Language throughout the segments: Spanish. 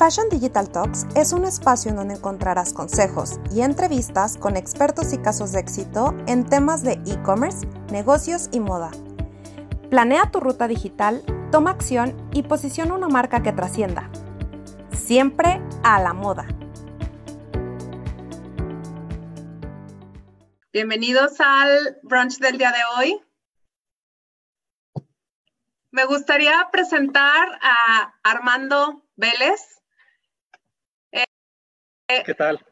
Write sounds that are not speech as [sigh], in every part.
Fashion Digital Talks es un espacio en donde encontrarás consejos y entrevistas con expertos y casos de éxito en temas de e-commerce, negocios y moda. Planea tu ruta digital, toma acción y posiciona una marca que trascienda. Siempre a la moda. Bienvenidos al brunch del día de hoy. Me gustaría presentar a Armando Vélez. ¿Qué tal?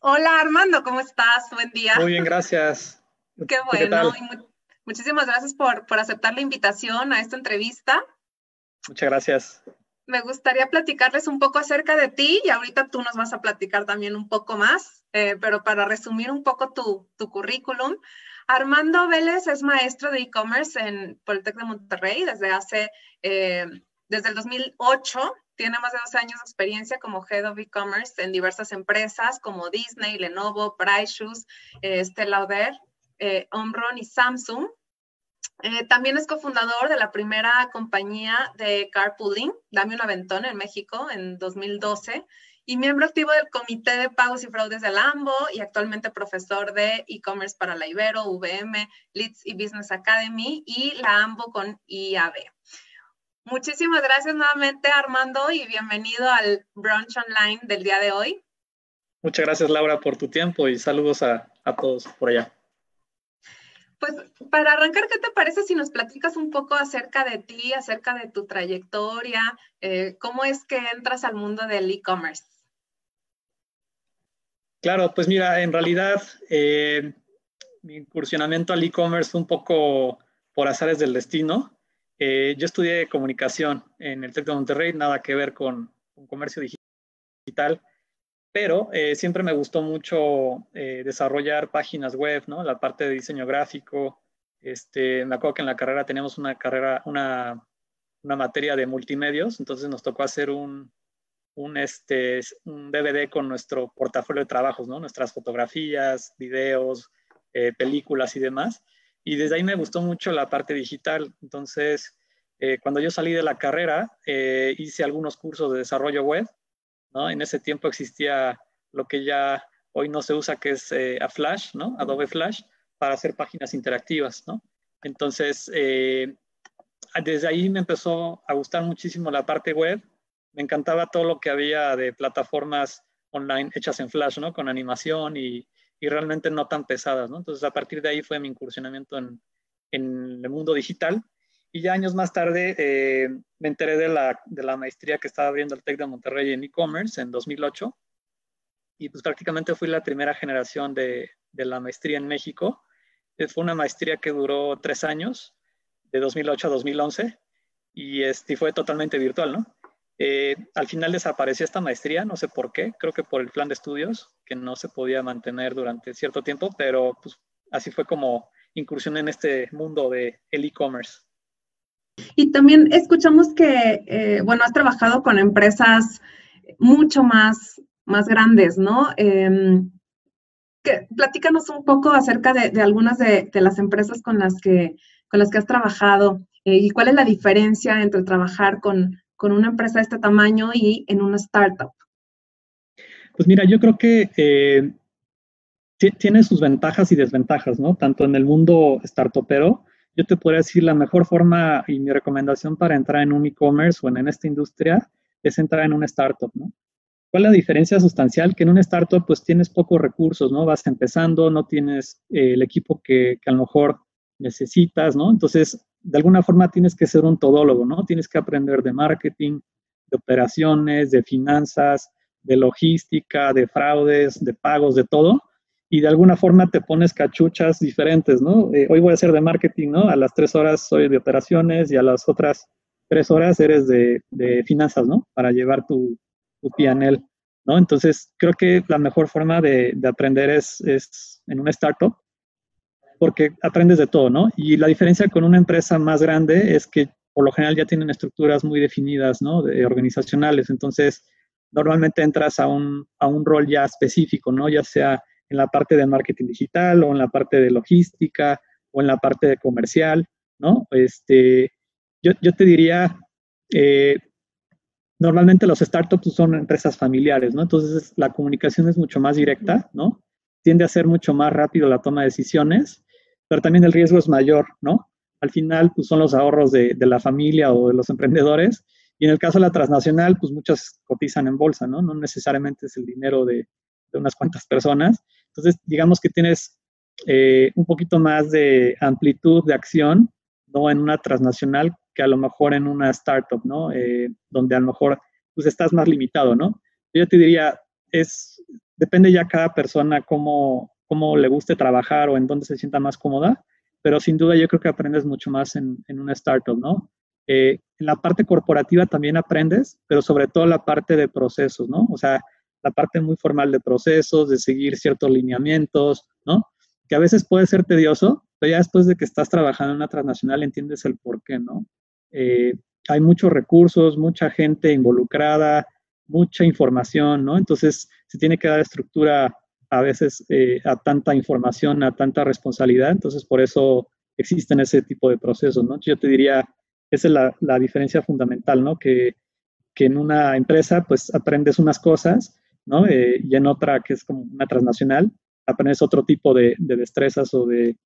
Hola Armando, ¿cómo estás? Buen día. Muy bien, gracias. Qué bueno. muchísimas gracias por, por aceptar la invitación a esta entrevista. Muchas gracias. Me gustaría platicarles un poco acerca de ti y ahorita tú nos vas a platicar también un poco más, eh, pero para resumir un poco tu, tu currículum, Armando Vélez es maestro de e-commerce en Politec de Monterrey desde hace, eh, desde el 2008. Tiene más de 12 años de experiencia como Head of E-Commerce en diversas empresas como Disney, Lenovo, Price Shoes, eh, Stella Lauder, eh, Omron y Samsung. también es cofundador de la primera compañía de carpooling, Dame un Aventón en México en 2012 y miembro activo del Comité de Pagos y Fraudes del AMBO y actualmente profesor de e-commerce para la Ibero, VM, Leeds y Business Academy y la AMBO con IAB. Muchísimas gracias nuevamente Armando y bienvenido al brunch online del día de hoy. Muchas gracias Laura por tu tiempo y saludos a, todos por allá. Pues para arrancar, ¿qué te parece si nos platicas un poco acerca de ti, acerca de tu trayectoria? Eh, ¿Cómo es que entras al mundo del e-commerce? Claro, pues mira, en realidad eh, mi incursionamiento al e-commerce fue un poco por azares del destino. Eh, yo estudié comunicación en el TEC de Monterrey, nada que ver con, comercio digital, pero eh, siempre me gustó mucho desarrollar páginas web, ¿no? La parte de diseño gráfico. Este, me acuerdo que en la carrera teníamos una carrera, una, una materia de multimedios, entonces nos tocó hacer un, un, este, un DVD con nuestro portafolio de trabajos, ¿no? Nuestras fotografías, videos, eh, películas y demás. Y desde ahí me gustó mucho la parte digital. Entonces, eh, cuando yo salí de la carrera, eh, hice algunos cursos de desarrollo web, ¿no? En ese tiempo existía lo que ya hoy no se usa, que es a Flash, ¿no? Adobe Flash, para hacer páginas interactivas, ¿no? Entonces, desde ahí me empezó a gustar muchísimo la parte web me encantaba todo lo que había de plataformas online hechas en Flash, ¿no? Con animación y, y realmente no tan pesadas, ¿no? Entonces, a partir de ahí fue mi incursionamiento en, en el mundo digital. Y ya años más tarde eh, me enteré de la, de la, maestría que estaba abriendo el TEC de Monterrey en e-commerce en 2008. Y pues prácticamente fui la primera generación de, de la maestría en México. Eh, fue una maestría que duró tres años, de 2008 a 2011, y, este, fue totalmente virtual, ¿no? Eh, al final desapareció esta maestría, no sé por qué, creo que por el plan de estudios, que no se podía mantener durante cierto tiempo, pero pues, así fue como incursión en este mundo de el e-commerce. Y también escuchamos que, eh, bueno, has trabajado con empresas mucho más, más grandes, ¿no? Em, que, platícanos un poco acerca de, algunas de, las empresas con las que, con las que has trabajado eh, y cuál es la diferencia entre trabajar con, con una empresa de este tamaño y en una startup? Pues mira, yo creo que eh, tiene sus ventajas y desventajas, ¿no? Tanto en el mundo startupero, yo te podría decir la mejor forma y mi recomendación para entrar en un e-commerce o en, esta industria es entrar en una startup, ¿no? ¿Cuál es la diferencia sustancial? Que en una startup pues tienes pocos recursos, ¿no? Vas empezando, no tienes eh, el equipo que, que, a lo mejor necesitas, ¿no? Entonces, de alguna forma tienes que ser un todólogo, ¿no? Tienes que aprender de marketing, de operaciones, de finanzas, de logística, de fraudes, de pagos, de todo. Y de alguna forma te pones cachuchas diferentes, ¿no? Eh, hoy voy a ser de marketing, ¿no? A las tres horas soy de operaciones y a las otras tres horas eres de, finanzas, ¿no? Para llevar tu, tu PNL, ¿no? Entonces, creo que la mejor forma de, de aprender es, es en una startup porque aprendes de todo, ¿no? Y la diferencia con una empresa más grande es que por lo general ya tienen estructuras muy definidas, ¿no? De, organizacionales. Entonces, normalmente entras a un, a un rol ya específico, ¿no? Ya sea en la parte de marketing digital o en la parte de logística o en la parte de comercial, ¿no? Este, yo, yo te diría, eh, normalmente los startups son empresas familiares, ¿no? Entonces la comunicación es mucho más directa, ¿no? Tiende a ser mucho más rápido la toma de decisiones, pero también el riesgo es mayor, ¿no? Al final, pues son los ahorros de, de la familia o de los emprendedores. Y en el caso de la transnacional, pues muchas cotizan en bolsa, ¿no? No necesariamente es el dinero de, de unas cuantas personas. Entonces, digamos que tienes eh, un poquito más de amplitud de acción, ¿no? En una transnacional que a lo mejor en una startup, ¿no? Eh, donde a lo mejor pues estás más limitado, ¿no? Yo te diría, es, depende ya cada persona cómo, cómo le guste trabajar o en dónde se sienta más cómoda, pero sin duda yo creo que aprendes mucho más en, en una startup, ¿no? Eh, en la parte corporativa también aprendes, pero sobre todo la parte de procesos, ¿no? O sea, la parte muy formal de procesos, de seguir ciertos lineamientos, ¿no? Que a veces puede ser tedioso, pero ya después de que estás trabajando en una transnacional entiendes el por qué, ¿no? Eh, hay muchos recursos, mucha gente involucrada, mucha información, ¿no? Entonces se tiene que dar estructura a veces eh, a tanta información, a tanta responsabilidad, entonces por eso existen ese tipo de procesos, ¿no? Yo te diría, esa es la, la diferencia fundamental, ¿no? Que, que, en una empresa pues aprendes unas cosas, ¿no? Eh, y en otra que es como una transnacional, aprendes otro tipo de, de destrezas o de,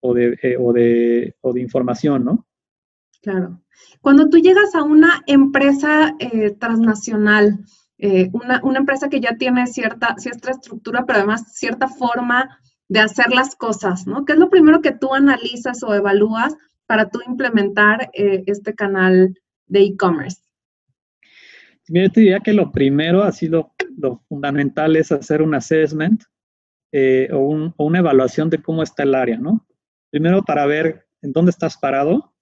o de, eh, o, de, o de información, ¿no? Claro. Cuando tú llegas a una empresa transnacional, eh, una, una, empresa que ya tiene cierta, cierta estructura, pero además cierta forma de hacer las cosas, ¿no? ¿Qué es lo primero que tú analizas o evalúas para tú implementar eh, este canal de e-commerce? Yo te diría que lo primero, así lo, lo fundamental es hacer un assessment eh, o, o una evaluación de cómo está el área, ¿no? Primero para ver en dónde estás parado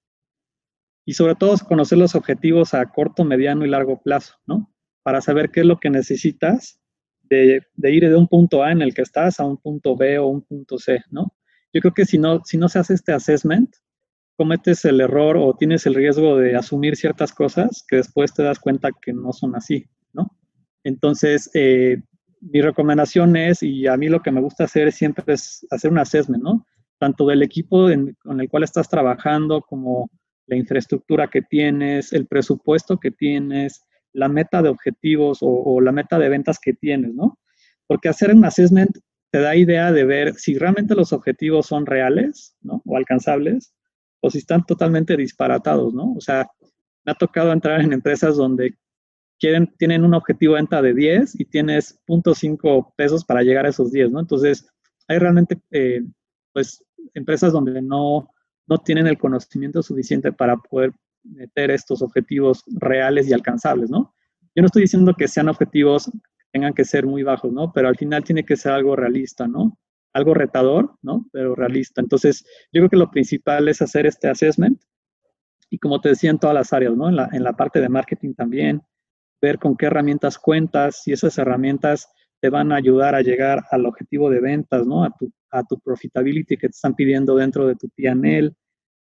y sobre todo conocer los objetivos a corto, mediano y largo plazo, ¿no? Para saber qué es lo que necesitas de, ir de un punto A en el que estás a un punto B o un punto C, ¿no? Yo creo que si no, si no se hace este assessment, cometes el error o tienes el riesgo de asumir ciertas cosas que después te das cuenta que no son así, ¿no? Entonces, eh, mi recomendación es, y a mí lo que me gusta hacer siempre es hacer un assessment, ¿no? Tanto del equipo con el cual estás trabajando como la infraestructura que tienes, el presupuesto que tienes, la meta de objetivos o, la meta de ventas que tienes, ¿no? Porque hacer un assessment te da idea de ver si realmente los objetivos son reales, ¿no? O alcanzables, o si están totalmente disparatados, ¿no? O sea, me ha tocado entrar en empresas donde quieren, tienen un objetivo de venta de 10 y tienes 0.5 pesos para llegar a esos 10, ¿no? Entonces, hay realmente, eh, pues, empresas donde no, no tienen el conocimiento suficiente para poder meter estos objetivos reales y alcanzables, ¿no? Yo no estoy diciendo que sean objetivos que tengan que ser muy bajos, ¿no? Pero al final tiene que ser algo realista, ¿no? Algo retador, ¿no? Pero realista. Entonces, yo creo que lo principal es hacer este assessment y como te decía en todas las áreas, ¿no? En la, en la parte de marketing también, ver con qué herramientas cuentas y esas herramientas te van a ayudar a llegar al objetivo de ventas, ¿no? A tu, a tu profitability que te están pidiendo dentro de tu PNL,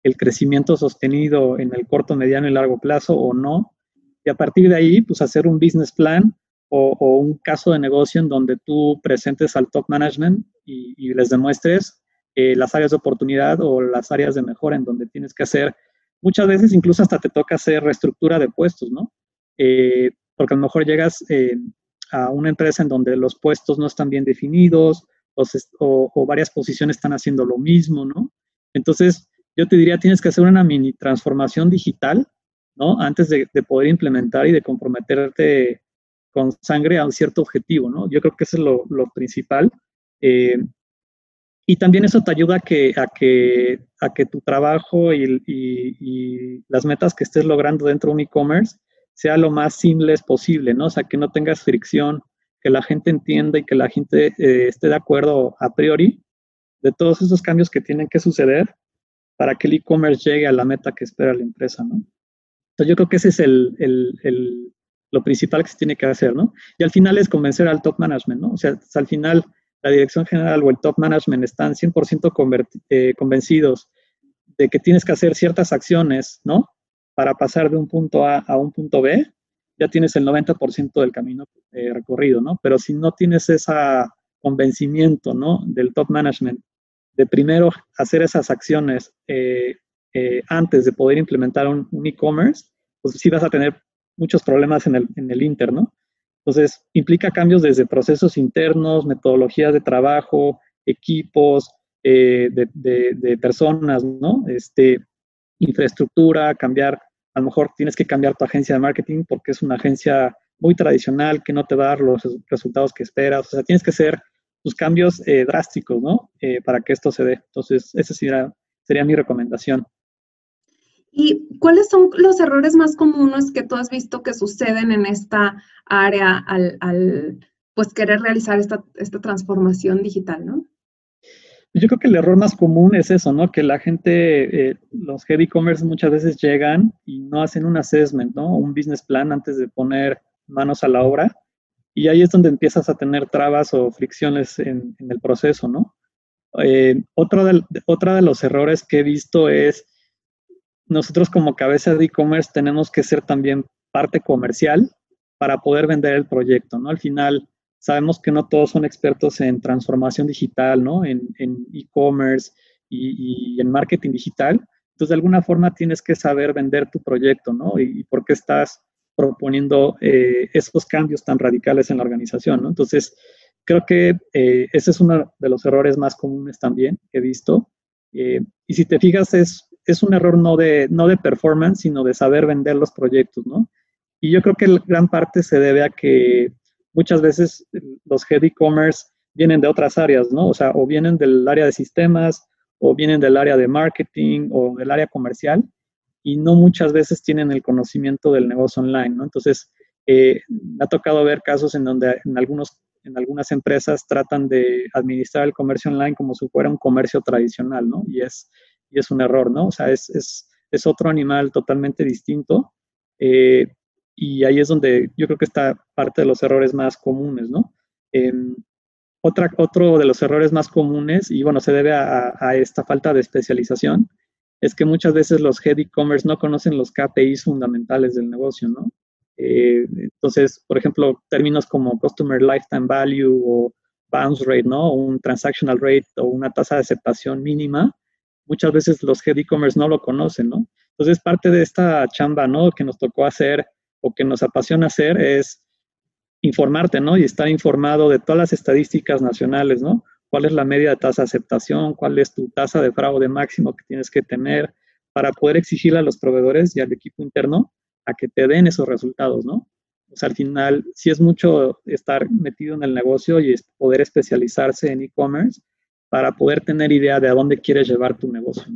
el crecimiento sostenido en el corto, mediano y largo plazo o no. Y a partir de ahí, pues hacer un business plan o, un caso de negocio en donde tú presentes al top management y, les demuestres eh, las áreas de oportunidad o las áreas de mejora en donde tienes que hacer. Muchas veces incluso hasta te toca hacer reestructura de puestos, ¿no? Eh, porque a lo mejor llegas eh, a una empresa en donde los puestos no están bien definidos o, o, varias posiciones están haciendo lo mismo, ¿no? Entonces, yo te diría, tienes que hacer una mini transformación digital, ¿no? Antes de, de poder implementar y de comprometerte con sangre a un cierto objetivo, ¿no? Yo creo que eso es lo, principal. Eh, y también eso te ayuda a que, a que, a que tu trabajo y, las metas que estés logrando dentro de un e-commerce sea lo más simple posible, ¿no? O sea, que no tengas fricción, que la gente entienda y que la gente eh, esté de acuerdo a priori de todos esos cambios que tienen que suceder para que el e-commerce llegue a la meta que espera la empresa, ¿no? Entonces yo creo que ese es el, el, el, lo principal que se tiene que hacer, ¿no? Y al final es convencer al top management, ¿no? O sea, al final la dirección general o el top management están 100% eh, convencidos de que tienes que hacer ciertas acciones, ¿no? para pasar de un punto A a un punto B, ya tienes el 90% del camino eh, recorrido, ¿no? Pero si no tienes ese convencimiento, ¿no? Del top management, de primero hacer esas acciones eh, eh, antes de poder implementar un, e-commerce, pues sí vas a tener muchos problemas en el, en el Inter. Entonces, implica cambios desde procesos internos, metodologías de trabajo, equipos, eh, de, personas, ¿no? Este, infraestructura, cambiar, a lo mejor tienes que cambiar tu agencia de marketing porque es una agencia muy tradicional que no te va a dar los resultados que esperas. O sea, tienes que hacer tus cambios eh, drásticos, ¿no? Eh, para que esto se dé. Entonces, esa sería, sería mi recomendación. ¿Y cuáles son los errores más comunes que tú has visto que suceden en esta área al, al pues, querer realizar esta, esta transformación digital, ¿no? Yo creo que el error más común es eso, ¿no? Que la gente, eh, los heavy commerce muchas veces llegan y no hacen un assessment, ¿no? Un business plan antes de poner manos a la obra. Y ahí es donde empiezas a tener trabas o fricciones en, el proceso, ¿no? Eh, otro, de, otra de los errores que he visto es, nosotros como cabeza de e-commerce tenemos que ser también parte comercial para poder vender el proyecto, ¿no? Al final, sabemos que no todos son expertos en transformación digital, ¿no? En e-commerce y, en marketing digital. Entonces, de alguna forma tienes que saber vender tu proyecto, ¿no? Y, por qué estás proponiendo eh, esos cambios tan radicales en la organización, ¿no? Entonces, creo que eh, ese es uno de los errores más comunes también que he visto. Eh, y si te fijas, es, es un error no de, no de performance, sino de saber vender los proyectos, ¿no? Y yo creo que gran parte se debe a que muchas veces los head e-commerce vienen de otras áreas, ¿no? O sea, o vienen del área de sistemas, o vienen del área de marketing, o del área comercial, y no muchas veces tienen el conocimiento del negocio online, ¿no? Entonces, eh, me ha tocado ver casos en donde en, algunos, en algunas empresas tratan de administrar el comercio online como si fuera un comercio tradicional, ¿no? Y es, y es un error, ¿no? O sea, es, es, es otro animal totalmente distinto. Eh, y ahí es donde yo creo que está parte de los errores más comunes, ¿no? Em, otra, otro de los errores más comunes, y bueno, se debe a, esta falta de especialización, es que muchas veces los head e-commerce no conocen los KPIs fundamentales del negocio, ¿no? Eh, entonces, por ejemplo, términos como Customer Lifetime Value o Bounce Rate, ¿no? un Transactional Rate o una tasa de aceptación mínima, muchas veces los head e-commerce no lo conocen, ¿no? Entonces, parte de esta chamba, ¿no? Que nos tocó hacer o que nos apasiona hacer es informarte, ¿no? Y estar informado de todas las estadísticas nacionales, ¿no? ¿Cuál es la media de tasa de aceptación? ¿Cuál es tu tasa de fraude máximo que tienes que tener para poder exigirle a los proveedores y al equipo interno a que te den esos resultados, ¿no? O sea, al final, sí es mucho estar metido en el negocio y poder especializarse en e-commerce para poder tener idea de a dónde quieres llevar tu negocio.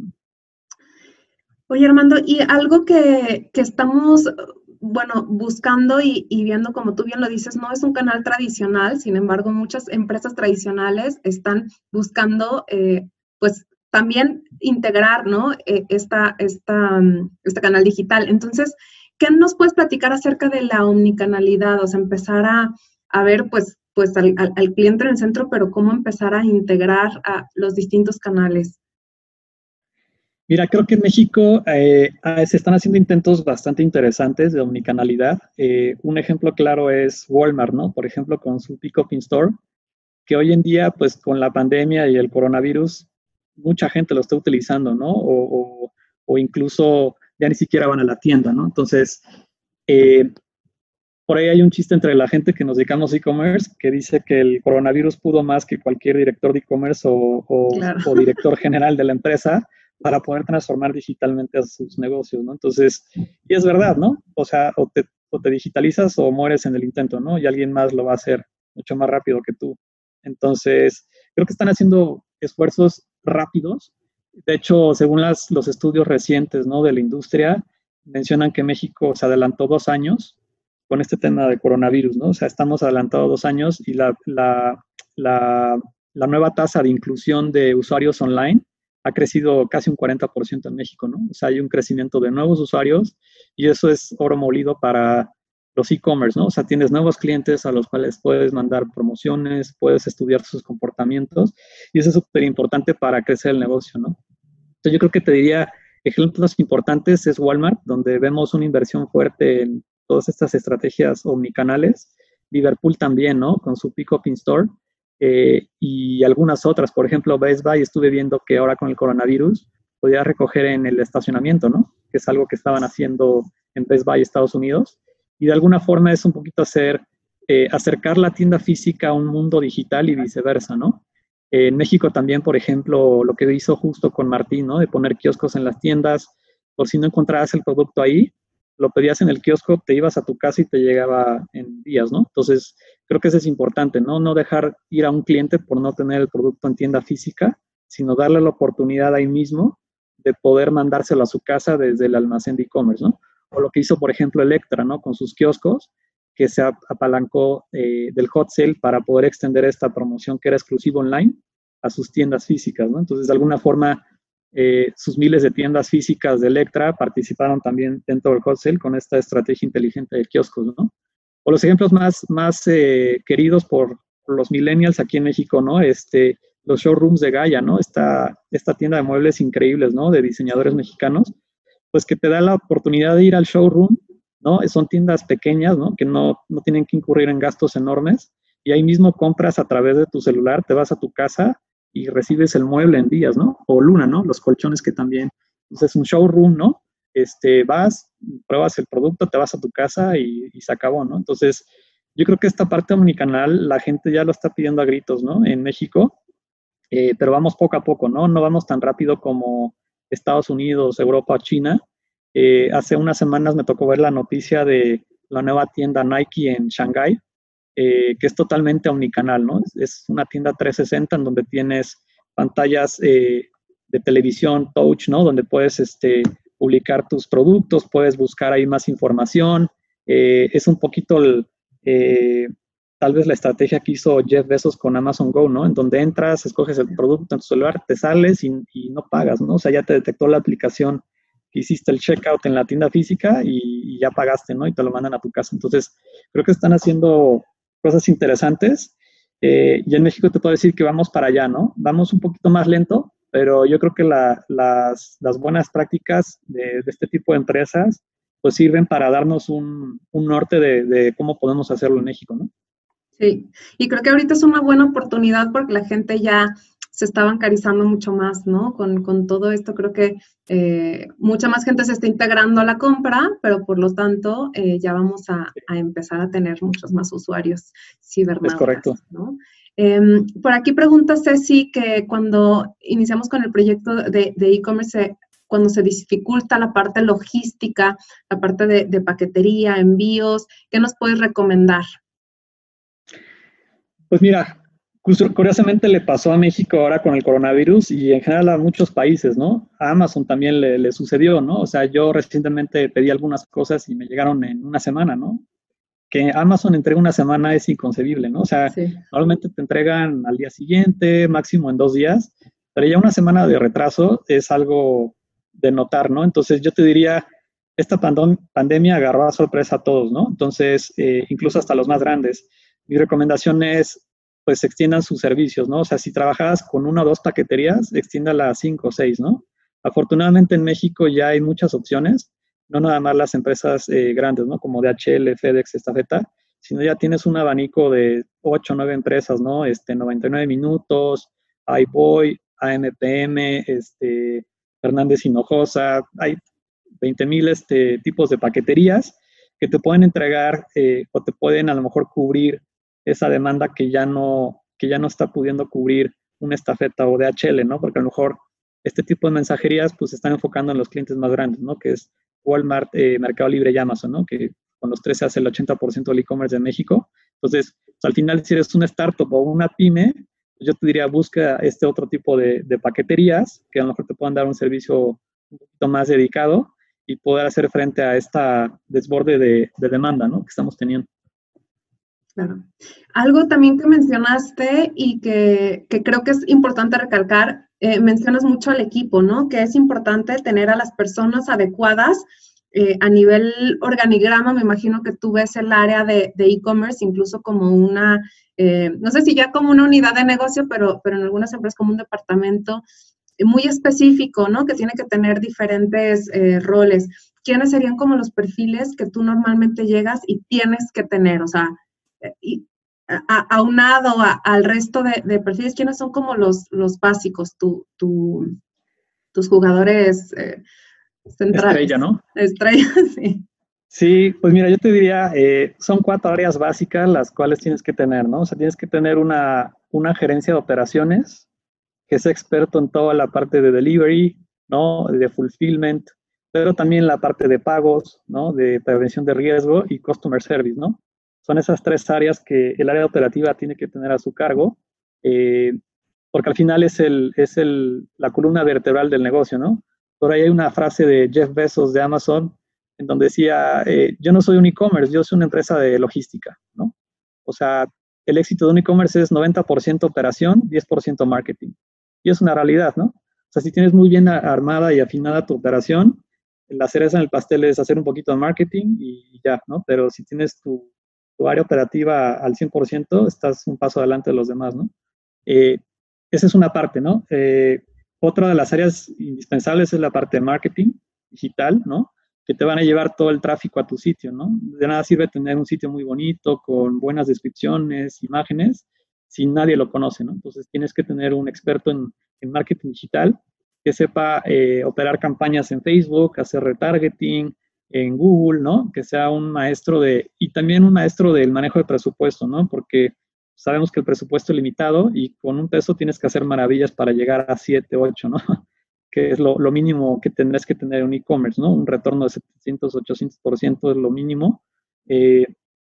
Oye, Armando, y algo que, que estamos bueno, buscando y, viendo, como tú bien lo dices, no es un canal tradicional, sin embargo, muchas empresas tradicionales están buscando, eh, pues, también integrar, ¿no? Eh, esta, esta, mm, este canal digital. Entonces, ¿qué nos puedes platicar acerca de la omnicanalidad? O sea, empezar a, a ver, pues, pues al, al, cliente en el centro, pero cómo empezar a integrar a los distintos canales. Mira, creo que en México eh, ah, se están haciendo intentos bastante interesantes de omnicanalidad. Eh, un ejemplo claro es Walmart, ¿no? Por ejemplo, con su Pick in Store, que hoy en día, pues con la pandemia y el coronavirus, mucha gente lo está utilizando, ¿no? O, incluso ya ni siquiera van a la tienda, ¿no? Entonces, eh, por ahí hay un chiste entre la gente que nos dedicamos a e-commerce que dice que el coronavirus pudo más que cualquier director de e-commerce o, o director general de la empresa para poder transformar digitalmente a sus negocios, ¿no? Entonces, y es verdad, ¿no? O sea, o te, digitalizas o mueres en el intento, ¿no? Y alguien más lo va a hacer mucho más rápido que tú. Entonces, creo que están haciendo esfuerzos rápidos. De hecho, según los estudios recientes, ¿no? De la industria, mencionan que México se adelantó dos años con este tema de coronavirus, ¿no? O sea, estamos adelantados dos años y la nueva tasa de inclusión de usuarios online ha crecido casi un 40% en México, ¿no? O sea, hay un crecimiento de nuevos usuarios y eso es oro molido para los e-commerce, ¿no? O sea, tienes nuevos clientes a los cuales puedes mandar promociones, puedes estudiar sus comportamientos y eso es súper importante para crecer el negocio, ¿no? Entonces yo creo que te diría, ejemplos importantes es Walmart, donde vemos una inversión fuerte en todas estas estrategias omnicanales. Liverpool también, ¿no? Con su Pick Up in Store. Eh, y algunas otras. Por ejemplo, Best Buy estuve viendo que ahora con el coronavirus podía recoger en el estacionamiento, ¿no? Que es algo que estaban haciendo en Best Buy Estados Unidos. y de alguna forma es un poquito hacer, eh, acercar la tienda física a un mundo digital y viceversa, ¿no? en México también, por ejemplo, lo que hizo justo con Martín, ¿no? De poner kioscos en las tiendas, por si no encontrabas el producto ahí, lo pedías en el kiosco, te ibas a tu casa y te llegaba en días, ¿no? Entonces, creo que eso es importante, ¿no? No dejar ir a un cliente por no tener el producto en tienda física, sino darle la oportunidad ahí mismo de poder mandárselo a su casa desde el almacén de e-commerce, ¿no? O lo que hizo, por ejemplo, Electra, ¿no? Con sus kioscos, que se apalancó eh, del hot sale para poder extender esta promoción que era exclusiva online a sus tiendas físicas, ¿no? Entonces, de alguna forma, eh, sus miles de tiendas físicas de Electra participaron también dentro del hot sale con esta estrategia inteligente de kioscos, ¿no? O los ejemplos más, más eh, queridos por, los millennials aquí en México, ¿no? Este, los showrooms de Gaia, ¿no? Esta, esta tienda de muebles increíbles, ¿no? De diseñadores mexicanos, pues que te da la oportunidad de ir al showroom ¿no? Son tiendas pequeñas, ¿no? Que no, tienen que incurrir en gastos enormes y ahí mismo compras a través de tu celular, te vas a tu casa y recibes el mueble en días, ¿no? O Luna, ¿no? Los colchones que también, entonces es un showroom, ¿no? Este, vas, pruebas el producto, te vas a tu casa y, se acabó, ¿no? Entonces, yo creo que esta parte omnicanal la gente ya lo está pidiendo a gritos, ¿no? En México, eh, pero vamos poco a poco, ¿no? No vamos tan rápido como Estados Unidos, Europa China, eh, hace unas semanas me tocó ver la noticia de la nueva tienda Nike en Shanghai, eh, que es totalmente omnicanal, ¿no? Es una tienda 360 en donde tienes pantallas eh, de televisión touch, ¿no? Donde puedes este, publicar tus productos, puedes buscar ahí más información. es un poquito tal vez la estrategia que hizo Jeff Bezos con Amazon Go, ¿no? En donde entras, escoges el producto en tu celular, te sales y, y no pagas, ¿no? O sea, ya te detectó la aplicación hiciste el checkout en la tienda física y, ya pagaste, ¿no? Y te lo mandan a tu casa. Entonces, creo que están haciendo cosas interesantes. Eh, y en México te puedo decir que vamos para allá, ¿no? Vamos un poquito más lento, pero yo creo que las, buenas prácticas de, este tipo de empresas pues sirven para darnos un, norte de, de, cómo podemos hacerlo en México, ¿no? Sí, y creo que ahorita es una buena oportunidad porque la gente ya se está bancarizando mucho más, ¿no? Con, todo esto creo que eh, mucha más gente se está integrando a la compra, pero por lo tanto eh, ya vamos a, empezar a tener muchos más usuarios cibernéticos. Es correcto. Em, por aquí pregunta Ceci que cuando iniciamos con el proyecto de e-commerce, cuando se dificulta la parte logística, la parte de, de paquetería, envíos, ¿qué nos puedes recomendar? Pues mira, Curiosamente le pasó a México ahora con el coronavirus y en general a muchos países, ¿no? A Amazon también le, sucedió, ¿no? O sea, yo recientemente pedí algunas cosas y me llegaron en una semana, ¿no? Que Amazon entregue una semana es inconcebible, ¿no? O sea, normalmente te entregan al día siguiente, máximo en dos días, pero ya una semana de retraso es algo de notar, ¿no? Entonces yo te diría, esta pandemia agarró a sorpresa a todos, ¿no? Entonces, eh, incluso hasta los más grandes. Mi recomendación es pues extiendan sus servicios, ¿no? O sea, si trabajas con una o dos paqueterías, extiéndala a cinco o seis, ¿no? Afortunadamente en México ya hay muchas opciones, no nada más las empresas eh, grandes, ¿no? Como DHL, FedEx, Estafeta, sino ya tienes un abanico de ocho o nueve empresas, ¿no? Este, 99 minutos, iBoy, AMPM, este, Fernández Hinojosa, hay 20 mil este, tipos de paqueterías que te pueden entregar eh, o te pueden a lo mejor cubrir esa demanda que ya no, que ya no está pudiendo cubrir una estafeta o DHL, ¿no? Porque a lo mejor este tipo de mensajerías pues se están enfocando en los clientes más grandes, ¿no? Que es Walmart, eh, Mercado Libre y Amazon, ¿no? Que con los tres se hace el 80% del e-commerce de México. Entonces, pues, al final, si eres una startup o una pyme, yo te diría, busca este otro tipo de, paqueterías que a lo mejor te puedan dar un servicio un poquito más dedicado y poder hacer frente a esta desborde de, de demanda, ¿no? Que estamos teniendo. Claro. Algo también que mencionaste y que, creo que es importante recalcar, eh, mencionas mucho al equipo, ¿no? Que es importante tener a las personas adecuadas eh, a nivel organigrama. Me imagino que tú ves el área de e-commerce incluso como una, eh, no sé si ya como una unidad de negocio, pero, pero en algunas empresas como un departamento muy específico, ¿no? Que tiene que tener diferentes roles. ¿Quiénes serían como los perfiles que tú normalmente llegas y tienes que tener? O sea, y, aunado al resto de, perfiles, ¿quiénes son como los, los básicos, tu, tus jugadores eh, centrales? Estrella, ¿no? Estrella, [laughs] sí. Sí, pues mira, yo te diría, eh, son cuatro áreas básicas las cuales tienes que tener, ¿no? O sea, tienes que tener una, una gerencia de operaciones que sea experto en toda la parte de delivery, ¿no? De fulfillment, pero también la parte de pagos, ¿no? De prevención de riesgo y customer service, ¿no? Son esas tres áreas que el área operativa tiene que tener a su cargo, eh, porque al final es, el, es el, la columna vertebral del negocio, ¿no? Por ahí hay una frase de Jeff Bezos de Amazon en donde decía, eh, yo no soy un e-commerce, yo soy una empresa de logística, ¿no? O sea, el éxito de un e-commerce es 90% operación, 10% marketing. Y es una realidad, ¿no? O sea, si tienes muy bien armada y afinada tu operación, la cereza en el pastel es hacer un poquito de marketing y ya, ¿no? Pero si tienes tu, área operativa al 100%, estás un paso adelante de los demás, ¿no? Eh, esa es una parte, ¿no? Eh, otra de las áreas indispensables es la parte de marketing digital, ¿no? Que te van a llevar todo el tráfico a tu sitio, ¿no? De nada sirve tener un sitio muy bonito, con buenas descripciones, imágenes, si nadie lo conoce, ¿no? Entonces tienes que tener un experto en, marketing digital que sepa eh, operar campañas en Facebook, hacer retargeting en Google, ¿no? Que sea un maestro de, y también un maestro del manejo de presupuesto, ¿no? Porque sabemos que el presupuesto es limitado y con un peso tienes que hacer maravillas para llegar a 7, 8, ¿no? [laughs] que es lo, mínimo que tendrás que tener en e-commerce, ¿no? Un retorno de 700, 800% es lo mínimo. Eh,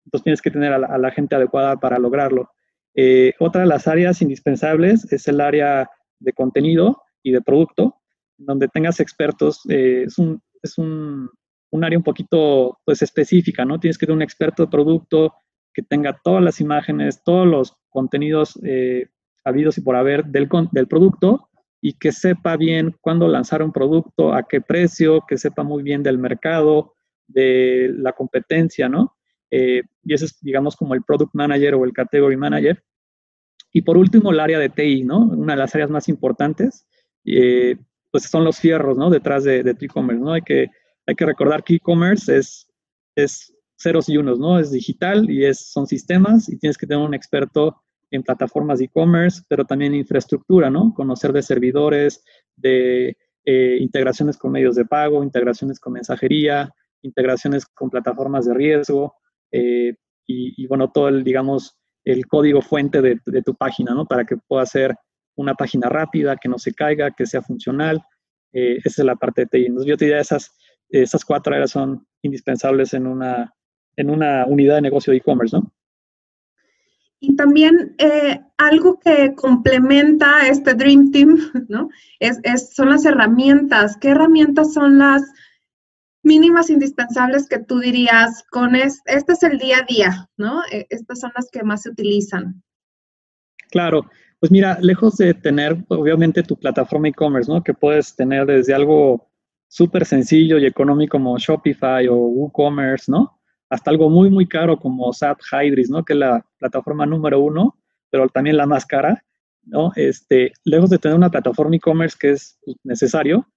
entonces tienes que tener a la, gente adecuada para lograrlo. Eh, otra de las áreas indispensables es el área de contenido y de producto, donde tengas expertos. Eh, es un, es un, un, área un poquito pues, específica, ¿no? Tienes que tener un experto de producto, que tenga todas las imágenes, todos los contenidos eh, habidos y por haber del, del producto y que sepa bien cuándo lanzar un producto, a qué precio, que sepa muy bien del mercado, de la competencia, ¿no? Eh, y ese es, digamos, como el product manager o el category manager. Y por último, el área de TI, ¿no? Una de las áreas más importantes, eh, pues son los fierros, ¿no? Detrás de, de e-commerce, ¿no? Hay que, hay que recordar que e-commerce es, es ceros y unos, ¿no? Es digital y es, son sistemas y tienes que tener un experto en plataformas de e-commerce, pero también infraestructura, ¿no? Conocer de servidores, de eh, integraciones con medios de pago, integraciones con mensajería, integraciones con plataformas de riesgo eh, y, bueno, todo el, digamos, el código fuente de, tu página, ¿no? Para que pueda ser una página rápida, que no se caiga, que sea funcional. Eh, esa es la parte de TI. Entonces, yo te diría, esas, esas cuatro áreas son indispensables en una, en una unidad de negocio de e-commerce, ¿no? Y también eh, algo que complementa este Dream Team, [laughs] ¿no? Es, son las herramientas. ¿Qué herramientas son las mínimas indispensables que tú dirías con este es el día a día, ¿no? E, estas son las que más se utilizan. Claro, pues mira, lejos de tener obviamente tu plataforma e-commerce, ¿no? Que puedes tener desde algo súper sencillo y económico como Shopify o WooCommerce, ¿no? hasta algo muy, muy caro como SAP Hybris, ¿no? Que es la plataforma número uno, pero también la más cara, ¿no? Este, lejos de tener una plataforma e-commerce que es pues, necesario,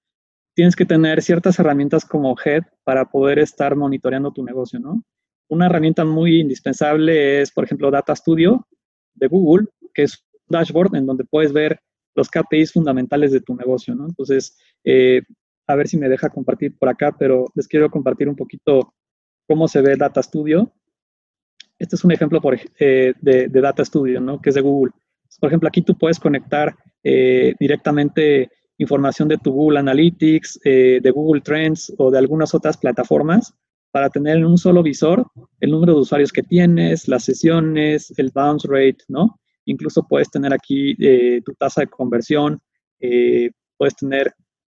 tienes que tener ciertas herramientas como Head para poder estar monitoreando tu negocio, ¿no? Una herramienta muy indispensable es, por ejemplo, Data Studio de Google, que es un dashboard en donde puedes ver los KPIs fundamentales de tu negocio, ¿no? Entonces, eh, a ver si me deja compartir por acá, pero les quiero compartir un poquito cómo se ve Data Studio. Este es un ejemplo por, eh, de, Data Studio, ¿no? que es de Google. Por ejemplo, aquí tú puedes conectar eh, directamente información de tu Google Analytics, eh, de Google Trends o de algunas otras plataformas para tener en un solo visor el número de usuarios que tienes, las sesiones, el bounce rate, ¿no? Incluso puedes tener aquí tu tasa de conversión, puedes tener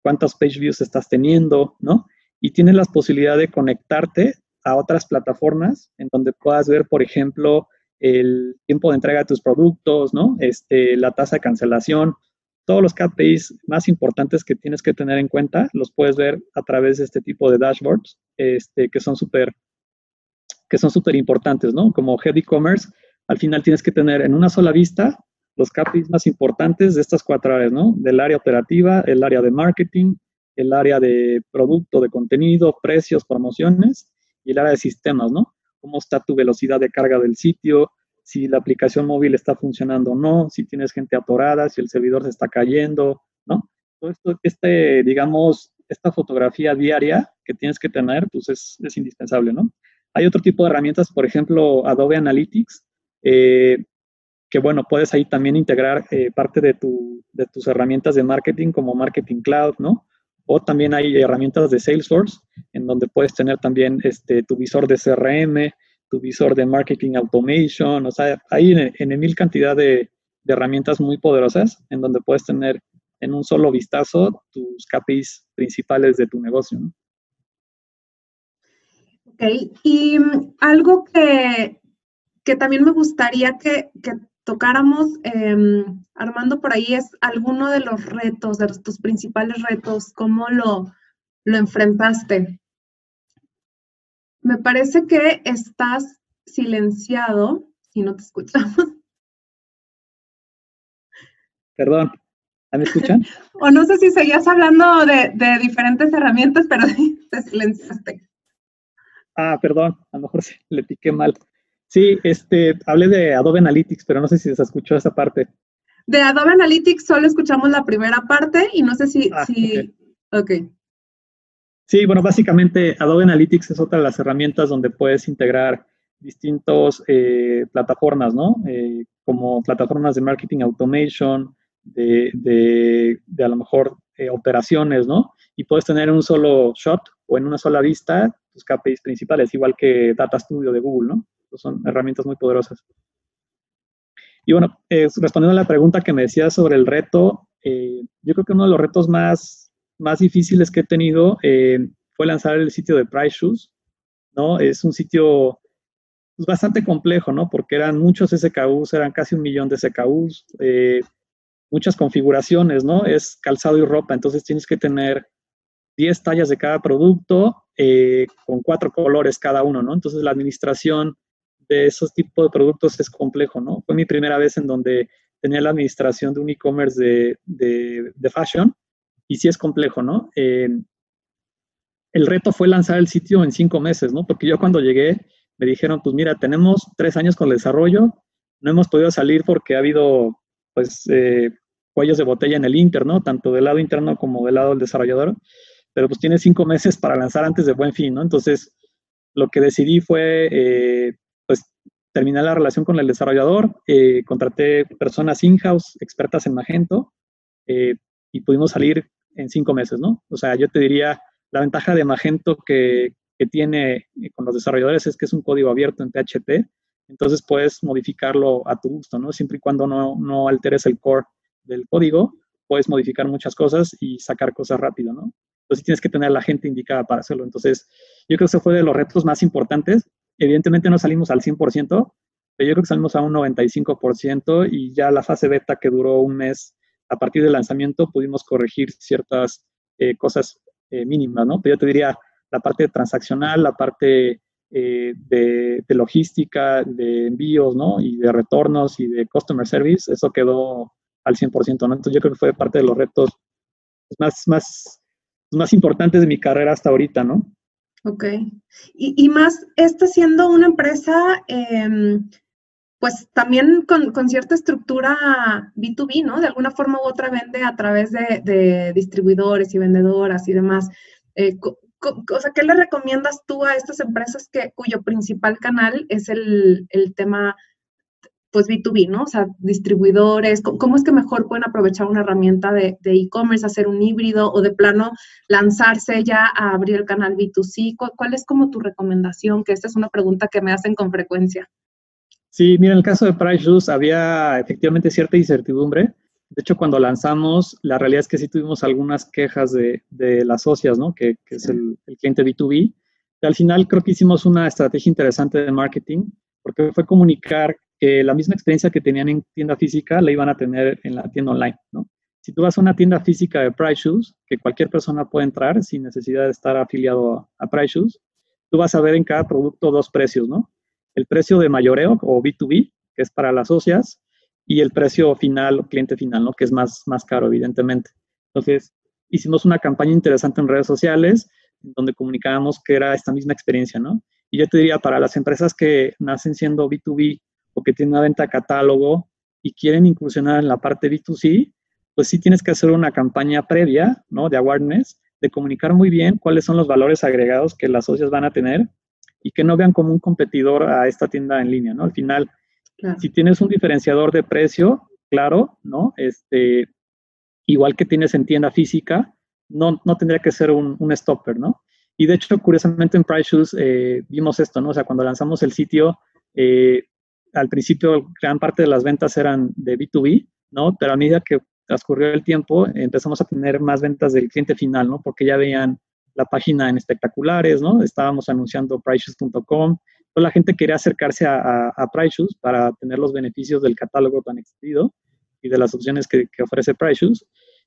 cuántos page views estás teniendo, ¿no? Y tienes la posibilidad de conectarte a otras plataformas en donde puedas ver, por ejemplo, el tiempo de entrega de tus productos, ¿no? Este, la tasa de cancelación, todos los KPIs más importantes que tienes que tener en cuenta, los puedes ver a través de este tipo de dashboards, este, que son súper que son súper importantes, ¿no? Como Head E-Commerce, al final tienes que tener en una sola vista los KPIs más importantes de estas cuatro áreas, ¿no? Del área operativa, el área de marketing, el área de producto, de contenido, precios, promociones y el área de sistemas, ¿no? Cómo está tu velocidad de carga del sitio, si la aplicación móvil está funcionando o no, si tienes gente atorada, si el servidor se está cayendo, ¿no? Todo esto, este, digamos, esta fotografía diaria que tienes que tener, pues es, es, indispensable, ¿no? Hay otro tipo de herramientas, por ejemplo, Adobe Analytics, eh, que bueno, puedes ahí también integrar eh, parte de, tu, de tus herramientas de marketing como Marketing Cloud, ¿no? O también hay herramientas de Salesforce, en donde puedes tener también este, tu visor de CRM, tu visor de Marketing Automation, o sea, hay en, en mil cantidad de, de, herramientas muy poderosas en donde puedes tener en un solo vistazo tus KPIs principales de tu negocio. ¿no? Ok, y mm, algo que, que también me gustaría que, que tocáramos, em, Armando, por ahí es alguno de los retos, de tus principales retos, cómo lo, lo enfrentaste. Me parece que estás silenciado si no te escuchamos. Perdón, ¿me escuchan? [laughs] o no sé si seguías hablando de, de diferentes herramientas, pero [laughs] te silenciaste. Ah, perdón, a lo mejor [laughs] le piqué mal. Sí, este, hablé de Adobe Analytics, pero no sé si se escuchó esa parte. De Adobe Analytics solo escuchamos la primera parte y no sé si... Ah, si... Okay. Sí, bueno, básicamente Adobe Analytics es otra de las herramientas donde puedes integrar distintas eh, plataformas, ¿no? Eh, como plataformas de marketing automation, de, de, de a lo mejor eh, operaciones, ¿no? Y puedes tener un solo shot o en una sola vista tus KPIs principales, igual que Data Studio de Google, ¿no? Son herramientas muy poderosas. Y bueno, respondiendo a la pregunta que me decías sobre el reto, eh, yo creo que uno de los retos más, más difíciles que he tenido eh, fue lanzar el sitio de Price Shoes, ¿no? Es un sitio pues, bastante complejo, ¿no? Porque eran muchos SKUs, eran casi un millón de SKUs, eh, muchas configuraciones, ¿no? Es calzado y ropa, entonces tienes que tener 10 tallas de cada producto con cuatro colores cada uno, ¿no? Entonces la administración de esos tipos de productos es complejo, ¿no? Fue mi primera vez en donde tenía la administración de un e-commerce de, de, fashion y sí es complejo, ¿no? el reto fue lanzar el sitio en cinco meses, ¿no? Porque yo cuando llegué me dijeron, pues mira, tenemos tres años con el desarrollo, no hemos podido salir porque ha habido, pues, eh, cuellos de botella en el Inter, ¿no? Tanto del lado interno como del lado del desarrollador, pero pues tiene cinco meses para lanzar antes de buen fin, ¿no? Entonces, lo que decidí fue eh, pues terminé la relación con el desarrollador, eh, contraté personas in-house, expertas en Magento, eh, y pudimos salir en cinco meses, ¿no? O sea, yo te diría, la ventaja de Magento que, que tiene eh, con los desarrolladores es que es un código abierto en PHP, entonces puedes modificarlo a tu gusto, ¿no? Siempre y cuando no, no alteres el core del código, puedes modificar muchas cosas y sacar cosas rápido, ¿no? Entonces tienes que tener la gente indicada para hacerlo. Entonces, yo creo que ese fue de los retos más importantes Evidentemente no salimos al 100%, pero yo creo que salimos a un 95% y ya la fase beta que duró un mes a partir del lanzamiento pudimos corregir ciertas eh, cosas eh, mínimas, ¿no? Pero yo te diría la parte transaccional, la parte eh, de, logística, de envíos, ¿no? Y de retornos y de customer service, eso quedó al 100%, ¿no? Entonces yo creo que fue parte de los retos más, más, más importantes de mi carrera hasta ahorita, ¿no? Ok. Y, más, esta siendo una empresa, em, pues también con, cierta estructura B2B, ¿no? De alguna forma u otra vende a través de, distribuidores y vendedoras y demás. Eh, o sea, ¿qué le recomiendas tú a estas empresas que, cuyo principal canal es el, el tema pues B2B, ¿no? O sea, distribuidores, ¿cómo es que mejor pueden aprovechar una herramienta de e-commerce, hacer un híbrido o de plano lanzarse ya a abrir el canal B2C? ¿Cuál, es como tu recomendación? Que esta es una pregunta que me hacen con frecuencia. Sí, mira, en el caso de Price Shoes había efectivamente cierta incertidumbre. De hecho, cuando lanzamos, la realidad es que sí tuvimos algunas quejas de, las socias, ¿no? Que, es el, el cliente B2B. Y al final creo que hicimos una estrategia interesante de marketing porque fue comunicar que la misma experiencia que tenían en tienda física la iban a tener en la tienda online, ¿no? Si tú vas a una tienda física de Price Shoes, que cualquier persona puede entrar sin necesidad de estar afiliado a, Price Shoes, tú vas a ver en cada producto dos precios, ¿no? El precio de mayoreo o B2B, que es para las socias, y el precio final o cliente final, ¿no? Que es más, más caro, evidentemente. Entonces, hicimos una campaña interesante en redes sociales donde comunicábamos que era esta misma experiencia, ¿no? Y yo te diría, para las empresas que nacen siendo B2B o que tienen una venta catálogo y quieren incursionar en la parte B2C, pues sí tienes que hacer una campaña previa, ¿no? De awareness de comunicar muy bien cuáles son los valores agregados que las socias van a tener y que no vean como un competidor a esta tienda en línea, ¿no? Al final, si tienes un diferenciador de precio, claro, ¿no? Este, igual que tienes en tienda física, no, no tendría que ser un, un stopper, ¿no? Y de hecho, curiosamente en Price Shoes eh, vimos esto, ¿no? O sea, cuando lanzamos el sitio, eh, al principio gran parte de las ventas eran de B2B, ¿no? Pero a medida que transcurrió el tiempo, empezamos a tener más ventas del cliente final, ¿no? Porque ya veían la página en espectaculares, ¿no? Estábamos anunciando priceshoes.com. Toda la gente quería acercarse a, a, para tener los beneficios del catálogo tan extendido y de las opciones que, ofrece Price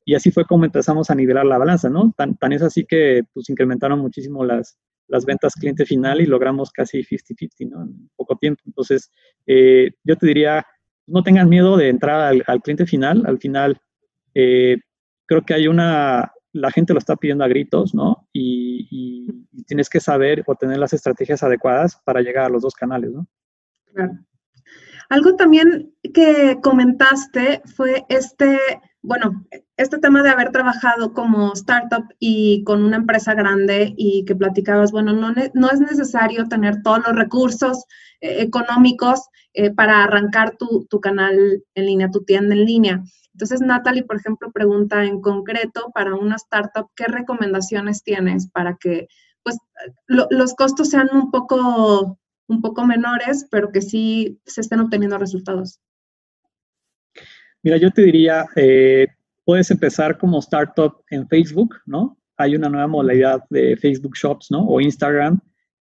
Y así fue como empezamos a nivelar la balanza, ¿no? Tan, tan es así que pues incrementaron muchísimo las, las ventas cliente final y logramos casi 50-50, ¿no? En poco tiempo. Entonces, eh, yo te diría, no tengan miedo de entrar al, cliente final. Al final, eh, creo que hay una, la gente lo está pidiendo a gritos, ¿no? Y, tienes que saber o tener las estrategias adecuadas para llegar a los dos canales, ¿no? Claro. Algo también que comentaste fue este, bueno, este tema de haber trabajado como startup y con una empresa grande y que platicabas, bueno, no, es necesario tener todos los recursos eh, económicos eh, para arrancar tu, tu canal en línea, tu tienda en línea. Entonces, Natalie, por ejemplo, pregunta en concreto para una startup, ¿qué recomendaciones tienes para que pues, los costos sean un poco, un poco menores, pero que sí se estén obteniendo resultados? Mira, yo te diría, eh, puedes empezar como startup en Facebook, ¿no? Hay una nueva modalidad de Facebook Shops, ¿no? O Instagram,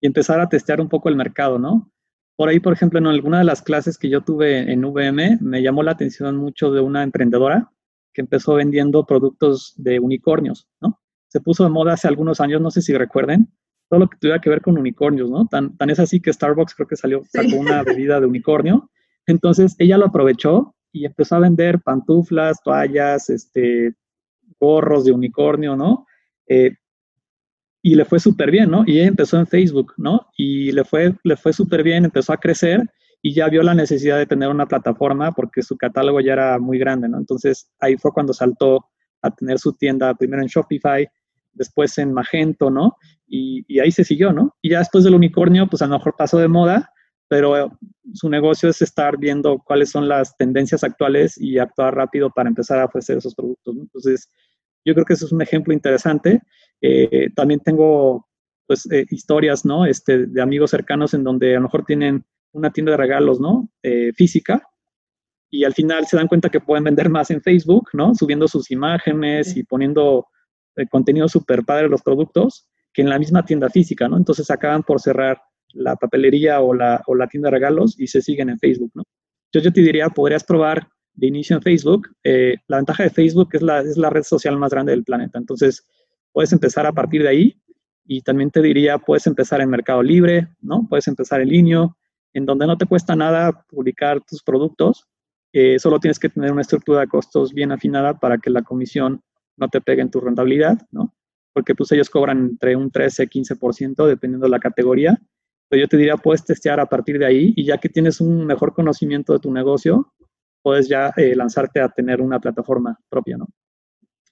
y empezar a testear un poco el mercado, ¿no? Por ahí, por ejemplo, en alguna de las clases que yo tuve en VM, me llamó la atención mucho de una emprendedora que empezó vendiendo productos de unicornios, ¿no? Se puso de moda hace algunos años, no sé si recuerden, todo lo que tuviera que ver con unicornios, ¿no? Tan, tan es así que Starbucks creo que salió, sacó una bebida de unicornio. Entonces, ella lo aprovechó y empezó a vender pantuflas, toallas, este, gorros de unicornio, ¿no? Eh, y le fue súper bien, ¿no? Y empezó en Facebook, ¿no? Y le fue, le fue súper bien, empezó a crecer y ya vio la necesidad de tener una plataforma porque su catálogo ya era muy grande, ¿no? Entonces ahí fue cuando saltó a tener su tienda primero en Shopify, después en Magento, ¿no? Y, y ahí se siguió, ¿no? Y ya después del unicornio, pues a lo mejor pasó de moda, pero su negocio es estar viendo cuáles son las tendencias actuales y actuar rápido para empezar a ofrecer esos productos. ¿no? Entonces, yo creo que eso es un ejemplo interesante eh, también tengo pues eh, historias, ¿no? Este, de amigos cercanos en donde a lo mejor tienen una tienda de regalos, ¿no? Eh, física y al final se dan cuenta que pueden vender más en Facebook, ¿no? Subiendo sus imágenes y poniendo contenido súper padre los productos que en la misma tienda física, ¿no? Entonces acaban por cerrar la papelería o la, o la tienda de regalos y se siguen en Facebook, ¿no? Yo, te diría, podrías probar de inicio en Facebook. la ventaja de Facebook es la, es la red social más grande del planeta. Entonces, puedes empezar a partir de ahí. Y también te diría, puedes empezar en Mercado Libre, ¿no? Puedes empezar en línea, en donde no te cuesta nada publicar tus productos. Eh, solo tienes que tener una estructura de costos bien afinada para que la comisión no te pegue en tu rentabilidad, ¿no? Porque pues ellos cobran entre un 13 15% dependiendo de la categoría. Pero yo te diría, puedes testear a partir de ahí y ya que tienes un mejor conocimiento de tu negocio, puedes ya eh, lanzarte a tener una plataforma propia, ¿no?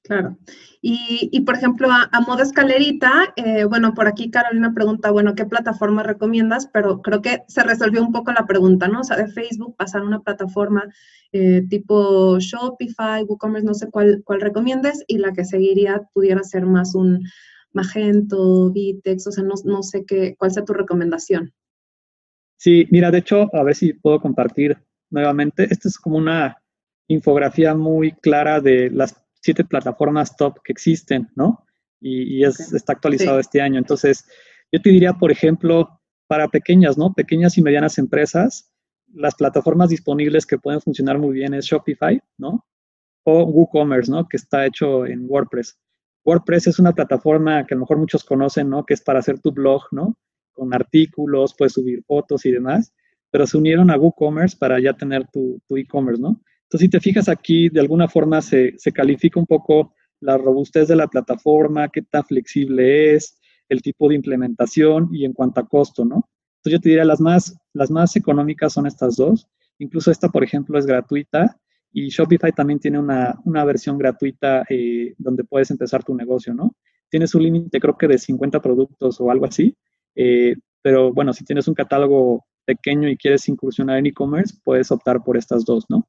Claro. Y, por ejemplo, a, modo escalerita, eh, bueno, por aquí Carolina pregunta, bueno, ¿qué plataforma recomiendas? Pero creo que se resolvió un poco la pregunta, ¿no? O sea, de Facebook pasar a una plataforma eh, tipo Shopify, WooCommerce, no sé cuál, cuál recomiendes, y la que seguiría pudiera ser más un Magento, Vitex, o sea, no, no sé qué, cuál sea tu recomendación. Sí, mira, de hecho, a ver si puedo compartir nuevamente. Esta es como una infografía muy clara de las siete plataformas top que existen, ¿no? Y, es, está actualizado este año. Entonces, yo te diría, por ejemplo, para pequeñas, ¿no? Pequeñas y medianas empresas, las plataformas disponibles que pueden funcionar muy bien es Shopify, ¿no? O WooCommerce, ¿no? Que está hecho en WordPress. WordPress es una plataforma que a lo mejor muchos conocen, ¿no? Que es para hacer tu blog, ¿no? Con artículos, puedes subir fotos y demás, pero se unieron a WooCommerce para ya tener tu e-commerce, ¿no? Entonces, si te fijas aquí, de alguna forma se, califica un poco la robustez de la plataforma, qué tan flexible es, el tipo de implementación y en cuanto a costo, ¿no? Entonces yo te diría, las más, las más económicas son estas dos. Incluso esta, por ejemplo, es gratuita Y Shopify también tiene una, una versión gratuita eh, donde puedes empezar tu negocio, ¿no? Tienes un límite creo que de 50 productos o algo así, eh, pero bueno, si tienes un catálogo pequeño y quieres incursionar en e-commerce, puedes optar por estas dos, ¿no?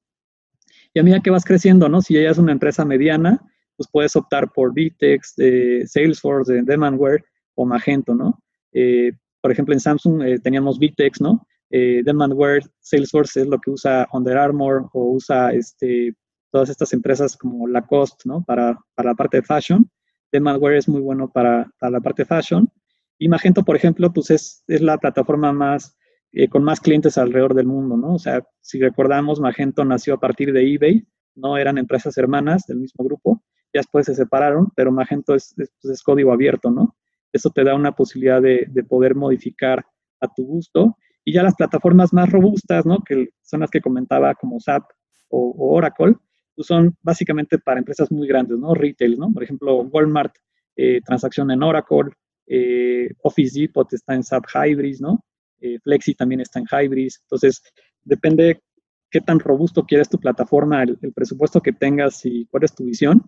Y a medida que vas creciendo, ¿no? Si ya es una empresa mediana, pues puedes optar por Vitex, de Salesforce, de Demandware o Magento, ¿no? Eh, por ejemplo, en Samsung teníamos Vitex, ¿no? Eh, Demandware, Salesforce es lo que usa Under Armour o usa este, todas estas empresas como Lacoste, ¿no? Para, para la parte de fashion. Demandware es muy bueno para, para, la parte de fashion. Y Magento, por ejemplo, pues es, es la plataforma más, eh, con más clientes alrededor del mundo, ¿no? O sea, si recordamos, Magento nació a partir de eBay, ¿no? Eran empresas hermanas del mismo grupo, ya después se separaron, pero Magento es, es, pues es código abierto, ¿no? Eso te da una posibilidad de, de poder modificar a tu gusto y ya las plataformas más robustas, ¿no? Que son las que comentaba como SAP o, Oracle, pues son básicamente para empresas muy grandes, ¿no? Retail, ¿no? Por ejemplo, Walmart eh, en Oracle, eh, Office Depot está en SAP Hybris, ¿no? Eh, Flexi también está en Hybris. Entonces, depende qué tan robusto quieres tu plataforma, el, presupuesto que tengas y cuál es tu visión,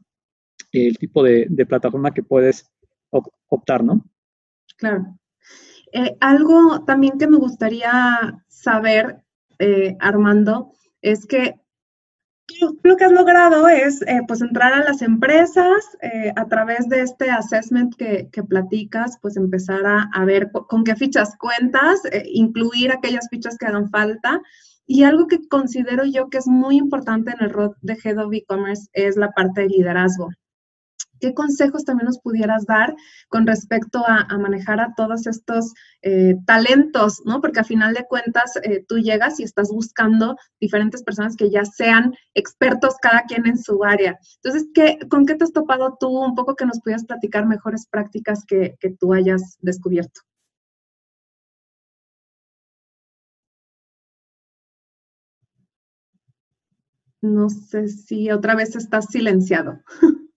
el tipo de, de plataforma que puedes optar, ¿no? Claro. Eh, algo también que me gustaría saber, eh, Armando, es que lo que has logrado es eh, pues entrar a las empresas a través de este assessment que, platicas, pues empezar a, ver con qué fichas cuentas, incluir aquellas fichas que hagan falta. Y algo que considero yo que es muy importante en el rol de Head of E-Commerce es la parte de liderazgo. ¿Qué consejos también nos pudieras dar con respecto a, manejar a todos estos eh, talentos, ¿no? Porque a final de cuentas eh, tú llegas y estás buscando diferentes personas que ya sean expertos cada quien en su área. Entonces, ¿qué, ¿con qué te has topado tú? Un poco que nos pudieras platicar mejores prácticas que, que tú hayas descubierto. No sé si otra vez estás silenciado. [laughs]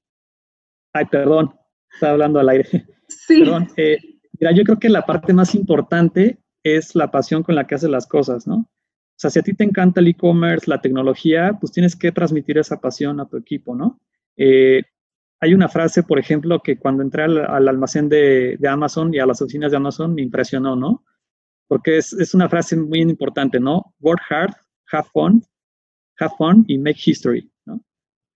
Ay, perdón, estaba hablando al aire. Sí. Perdón. Eh, mira, yo creo que la parte más importante es la pasión con la que haces las cosas, ¿no? O sea, si a ti te encanta el e-commerce, la tecnología, pues tienes que transmitir esa pasión a tu equipo, ¿no? Eh, hay una frase, por ejemplo, que cuando entré al, almacén de, de, Amazon y a las oficinas de Amazon me impresionó, ¿no? Porque es, es, una frase muy importante, ¿no? Work hard, have fun, have fun y make history.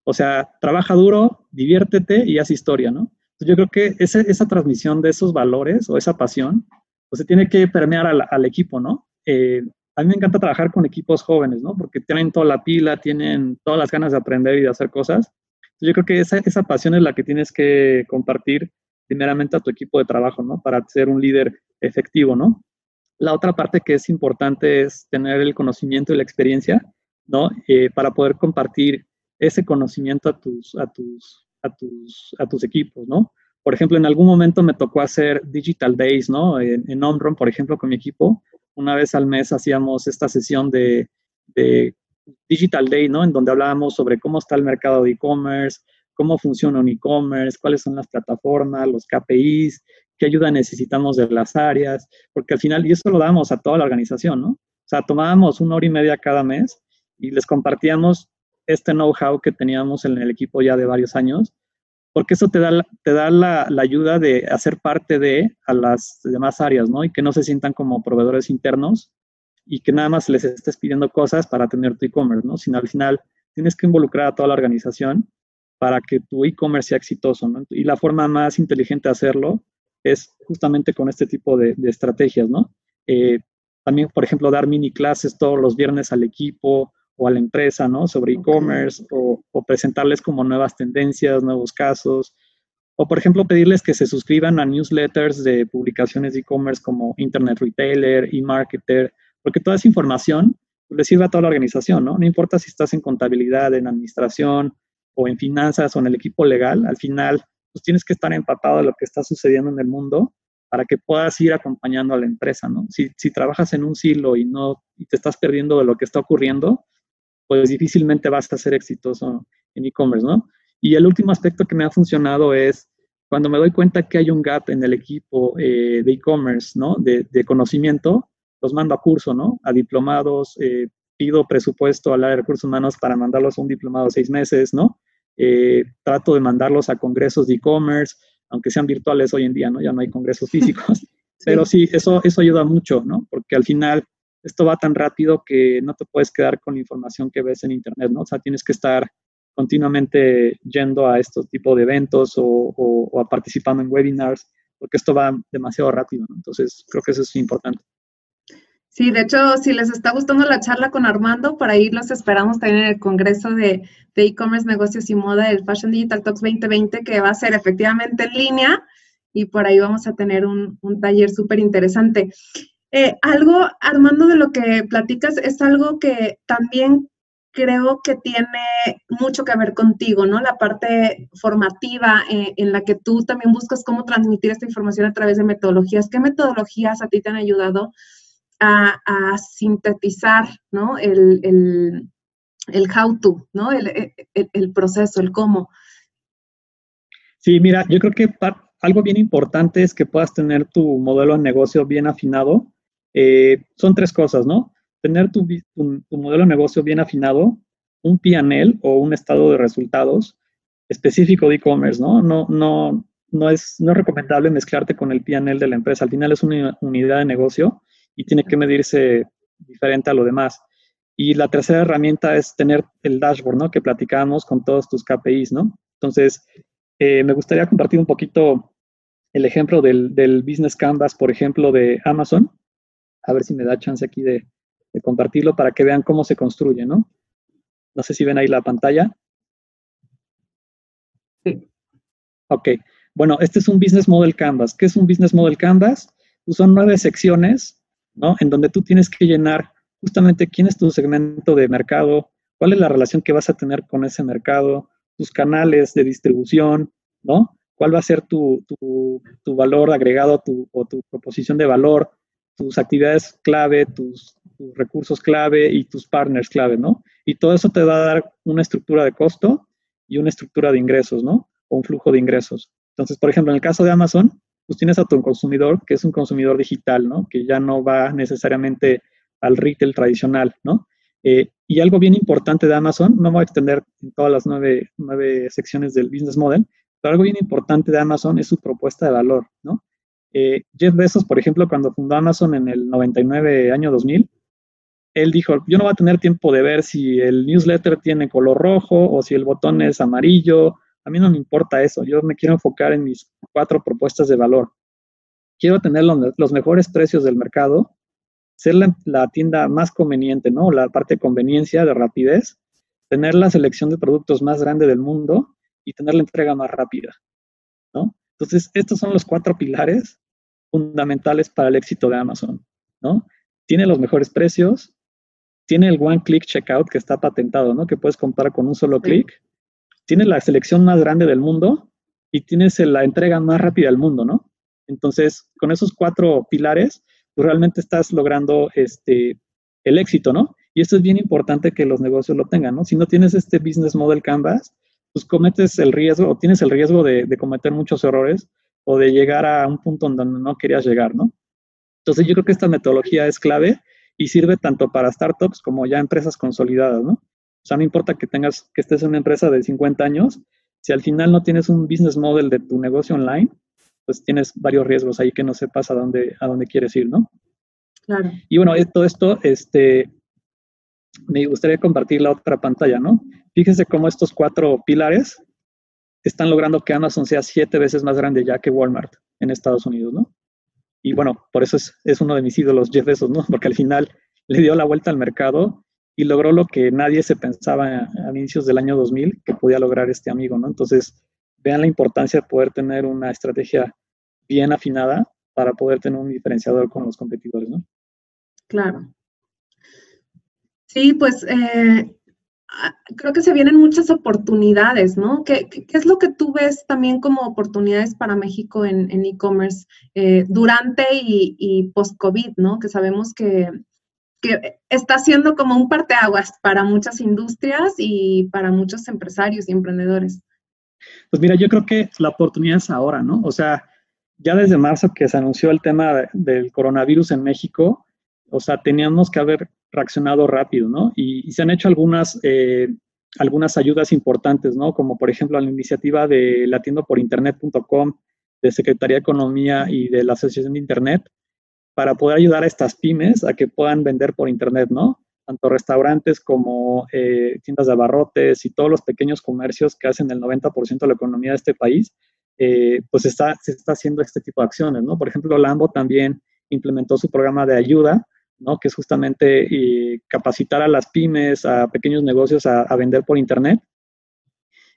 O sea, trabaja duro, diviértete y haz historia, ¿no? yo creo que esa, transmisión de esos valores o esa pasión, pues se tiene que permear al, equipo, ¿no? Eh, a mí me encanta trabajar con equipos jóvenes, ¿no? Porque tienen toda la pila, tienen todas las ganas de aprender y de hacer cosas. yo creo que esa, esa pasión es la que tienes que compartir primeramente a tu equipo de trabajo, ¿no? Para ser un líder efectivo, ¿no? La otra parte que es importante es tener el conocimiento y la experiencia, ¿no? Eh, para poder compartir ese conocimiento a tus, a tus, a tus, a tus equipos, ¿no? Por ejemplo, en algún momento me tocó hacer Digital Days, ¿no? En, en Omron, por ejemplo, con mi equipo, una vez al mes hacíamos esta sesión de, de Digital Day, ¿no? En donde hablábamos sobre cómo está el mercado de e-commerce, cómo funciona un e-commerce, cuáles son las plataformas, los KPIs, qué ayuda necesitamos de las áreas, porque al final, y eso lo damos a toda la organización, ¿no? O sea, tomábamos una hora y media cada mes y les compartíamos este know-how que teníamos en el equipo ya de varios años, porque eso te da, te da la, ayuda de hacer parte de a las demás áreas, ¿no? Y que no se sientan como proveedores internos y que nada más les estés pidiendo cosas para tener tu e-commerce, ¿no? Sino al final tienes que involucrar a toda la organización para que tu e-commerce sea exitoso, ¿no? Y la forma más inteligente de hacerlo es justamente con este tipo de, estrategias, ¿no? Eh, también, por ejemplo, dar mini clases todos los viernes al equipo, o a la empresa, ¿no? Sobre e-commerce o, presentarles como nuevas tendencias, nuevos casos. O, por ejemplo, pedirles que se suscriban a newsletters de publicaciones de e-commerce como Internet Retailer, e-marketer, porque toda esa información le sirve a toda la organización, ¿no? No importa si estás en contabilidad, en administración o en finanzas o en el equipo legal, al final, pues tienes que estar empapado de lo que está sucediendo en el mundo para que puedas ir acompañando a la empresa, ¿no? Si, si trabajas en un silo y no y te estás perdiendo de lo que está ocurriendo, pues difícilmente vas a ser exitoso en e-commerce, ¿no? Y el último aspecto que me ha funcionado es cuando me doy cuenta que hay un gap en el equipo eh, de e-commerce, ¿no? De, conocimiento, los mando a curso, ¿no? A diplomados, eh, pido presupuesto al área de recursos humanos para mandarlos a un diplomado de seis meses, ¿no? Eh, trato de mandarlos a congresos de e-commerce, aunque sean virtuales hoy en día, ¿no? Ya no hay congresos físicos. [laughs] Pero sí, eso, eso ayuda mucho, ¿no? Porque al final esto va tan rápido que no te puedes quedar con la información que ves en Internet, ¿no? O sea, tienes que estar continuamente yendo a estos tipos de eventos o, o, participando en webinars, porque esto va demasiado rápido, ¿no? Entonces, creo que eso es importante. Sí, de hecho, si les está gustando la charla con Armando, por ahí los esperamos también en el Congreso de e-commerce, negocios y moda, el Fashion Digital Talks 2020, que va a ser efectivamente en línea y por ahí vamos a tener un, taller súper interesante. Eh, algo, Armando, de lo que platicas es algo que también creo que tiene mucho que ver contigo, ¿no? La parte formativa eh, en la que tú también buscas cómo transmitir esta información a través de metodologías. ¿Qué metodologías a ti te han ayudado a, sintetizar ¿no? el, el, how to, ¿no? El, el, proceso, el cómo. Sí, mira, yo creo que algo bien importante es que puedas tener tu modelo de negocio bien afinado. Eh, son tres cosas, ¿no? Tener tu, modelo de negocio bien afinado, un PNL o un estado de resultados específico de e-commerce, ¿no? No, no, no, es, no es recomendable mezclarte con el PNL de la empresa. Al final es una unidad de negocio y tiene que medirse diferente a lo demás. Y la tercera herramienta es tener el dashboard, ¿no? Que platicábamos con todos tus KPIs, ¿no? Entonces, eh, me gustaría compartir un poquito el ejemplo del, del, Business Canvas, por ejemplo, de Amazon. A ver si me da chance aquí de, de compartirlo para que vean cómo se construye, ¿no? No sé si ven ahí la pantalla. Sí. Ok. Bueno, este es un Business Model Canvas. ¿Qué es un Business Model Canvas? Pues son nueve secciones en donde tú tienes que llenar justamente quién es tu segmento de mercado, cuál es la relación que vas a tener con ese mercado, tus canales de distribución, ¿no? ¿Cuál va a ser tu, valor agregado o tu proposición de valor, tus actividades clave, tus, recursos clave y tus partners clave, ¿no? Y todo eso te va a dar una estructura de costo y una estructura de ingresos, ¿no? O un flujo de ingresos. Entonces, por ejemplo, en el caso de Amazon, pues tienes a tu consumidor, que es un consumidor digital, ¿no? Que ya no va necesariamente al retail tradicional, ¿no? Eh, y algo bien importante de Amazon, no voy a extender en todas las nueve, secciones del business model, pero algo bien importante de Amazon es su propuesta de valor, ¿no? Eh, Jeff Bezos, por ejemplo, cuando fundó Amazon en el 99, año 2000, él dijo, yo no voy a tener tiempo de ver si el newsletter tiene color rojo o si el botón es amarillo a mí no me importa eso, yo me quiero enfocar en mis cuatro propuestas de valor. Quiero tener los, mejores precios del mercado, ser la, tienda más conveniente, ¿no? La parte de conveniencia, de rapidez, tener la selección de productos más grande del mundo y tener la entrega más rápida, ¿no? Entonces, estos son los cuatro pilares fundamentales para el éxito de Amazon, ¿no? Tiene los mejores precios, tiene el one click checkout que está patentado, ¿no? Que puedes comprar con un solo clic tienes la selección más grande del mundo y tienes la entrega más rápida del mundo, ¿no? Entonces, con esos cuatro pilares, tú realmente estás logrando este, el éxito, ¿no? Y esto es bien importante que los negocios lo tengan, ¿no? Si no tienes este business model canvas, pues cometes el riesgo o tienes el riesgo de, de cometer muchos errores o de llegar a un punto donde no querías llegar, ¿no? Entonces, yo creo que esta metodología es clave y sirve tanto para startups como ya empresas consolidadas, ¿no? O sea, no importa que tengas, que estés en una empresa de 50 años, si al final no tienes un business model de tu negocio online, pues tienes varios riesgos ahí que no sepas a dónde, a dónde quieres ir, ¿no? Claro. Y bueno, todo esto, este, me gustaría compartir la otra pantalla, ¿no? Fíjense cómo estos cuatro pilares están logrando que Amazon sea siete veces más grande ya que Walmart en Estados Unidos, ¿no? Y bueno, por eso es, uno de mis ídolos, Jeff Bezos, ¿no? [laughs] Porque al final le dio la vuelta al mercado y logró lo que nadie se pensaba a, inicios del año 2000 que podía lograr este amigo, ¿no? Entonces, vean la importancia de poder tener una estrategia bien afinada para poder tener un diferenciador con los competidores, ¿no? Claro. Sí, pues eh, creo que se vienen muchas oportunidades, ¿no? ¿Qué, es lo que tú ves también como oportunidades para México en e-commerce eh, durante y, y post-COVID, ¿no? Que sabemos que que está siendo como un parteaguas para muchas industrias y para muchos empresarios y emprendedores. Pues mira, yo creo que la oportunidad es ahora, ¿no? O sea, ya desde marzo que se anunció el tema del coronavirus en México, O sea, teníamos que haber reaccionado rápido, ¿no? Y, se han hecho algunas, eh, algunas ayudas importantes, ¿no? Como por ejemplo la iniciativa de internet.com de Secretaría de Economía y de la Asociación de Internet, para poder ayudar a estas pymes a que puedan vender por Internet, ¿no? Tanto restaurantes como eh, tiendas de abarrotes y todos los pequeños comercios que hacen el 90% de la economía de este país, eh, pues está, se está haciendo este tipo de acciones, ¿no? Por ejemplo, Lambo también implementó su programa de ayuda, ¿no? Que es justamente eh, capacitar a las pymes, a pequeños negocios a, vender por Internet.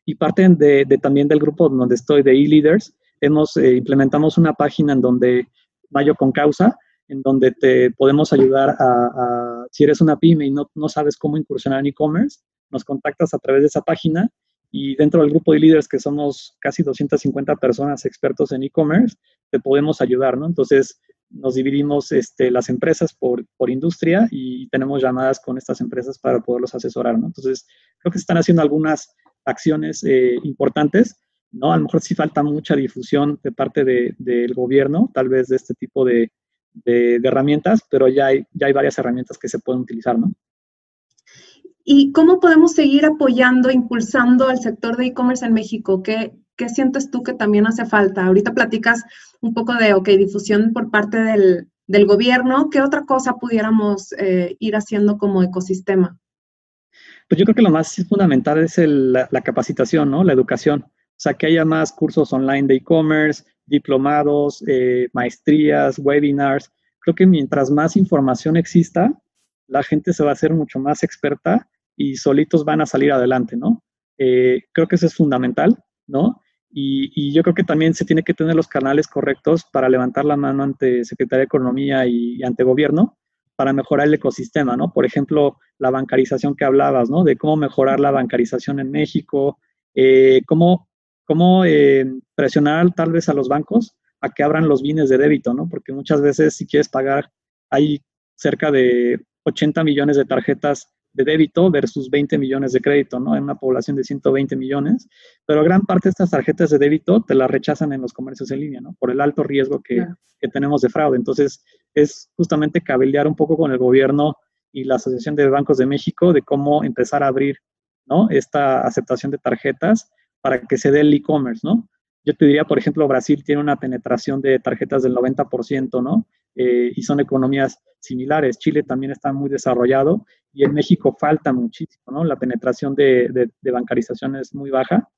Y parte de, también del grupo donde estoy, de e-leaders, hemos, implementamos una página en donde Mayo con Causa, en donde te podemos ayudar a, si eres una pyme y no, no sabes cómo incursionar en e-commerce, nos contactas a través de esa página y dentro del grupo de líderes, que somos casi 250 personas expertos en e-commerce, te podemos ayudar, ¿no? Entonces, nos dividimos este, las empresas por, por, industria y tenemos llamadas con estas empresas para poderlos asesorar, ¿no? Entonces, creo que se están haciendo algunas acciones eh, importantes, ¿no? A lo mejor sí falta mucha difusión de parte de, del gobierno, tal vez de este tipo de, de, herramientas, pero ya hay, ya hay varias herramientas que se pueden utilizar, ¿no? ¿Y cómo podemos seguir apoyando, impulsando el sector de e-commerce en México? ¿Qué, ¿Qué sientes tú que también hace falta? Ahorita platicas un poco de, ok, difusión por parte del, del gobierno. ¿Qué otra cosa pudiéramos eh, ir haciendo como ecosistema? Pues yo creo que lo más fundamental es la, la, capacitación, ¿no? La educación. O sea, que haya más cursos online de e-commerce, diplomados, eh, maestrías, webinars. Creo que mientras más información exista, la gente se va a hacer mucho más experta y solitos van a salir adelante, ¿no? Eh, creo que eso es fundamental, ¿no? Y, yo creo que también se tiene que tener los canales correctos para levantar la mano ante Secretaría de Economía y, ante gobierno para mejorar el ecosistema, ¿no? Por ejemplo, la bancarización que hablabas, ¿no? De cómo mejorar la bancarización en México, eh, cómo cómo eh, presionar tal vez a los bancos a que abran los bienes de débito, ¿no? Porque muchas veces si quieres pagar, hay cerca de 80 millones de tarjetas de débito versus 20 millones de crédito, ¿no? En una población de 120 millones, pero gran parte de estas tarjetas de débito te las rechazan en los comercios en línea, ¿no? Por el alto riesgo que, que tenemos de fraude. Entonces, es justamente cabildear un poco con el gobierno y la Asociación de Bancos de México de cómo empezar a abrir, ¿no? Esta aceptación de tarjetas para que se dé el e-commerce, ¿no? Yo te diría, por ejemplo, Brasil tiene una penetración de tarjetas del 90%, ¿no? Eh, y son economías similares. Chile también está muy desarrollado y en México falta muchísimo, ¿no? La penetración de, bancarización es muy baja.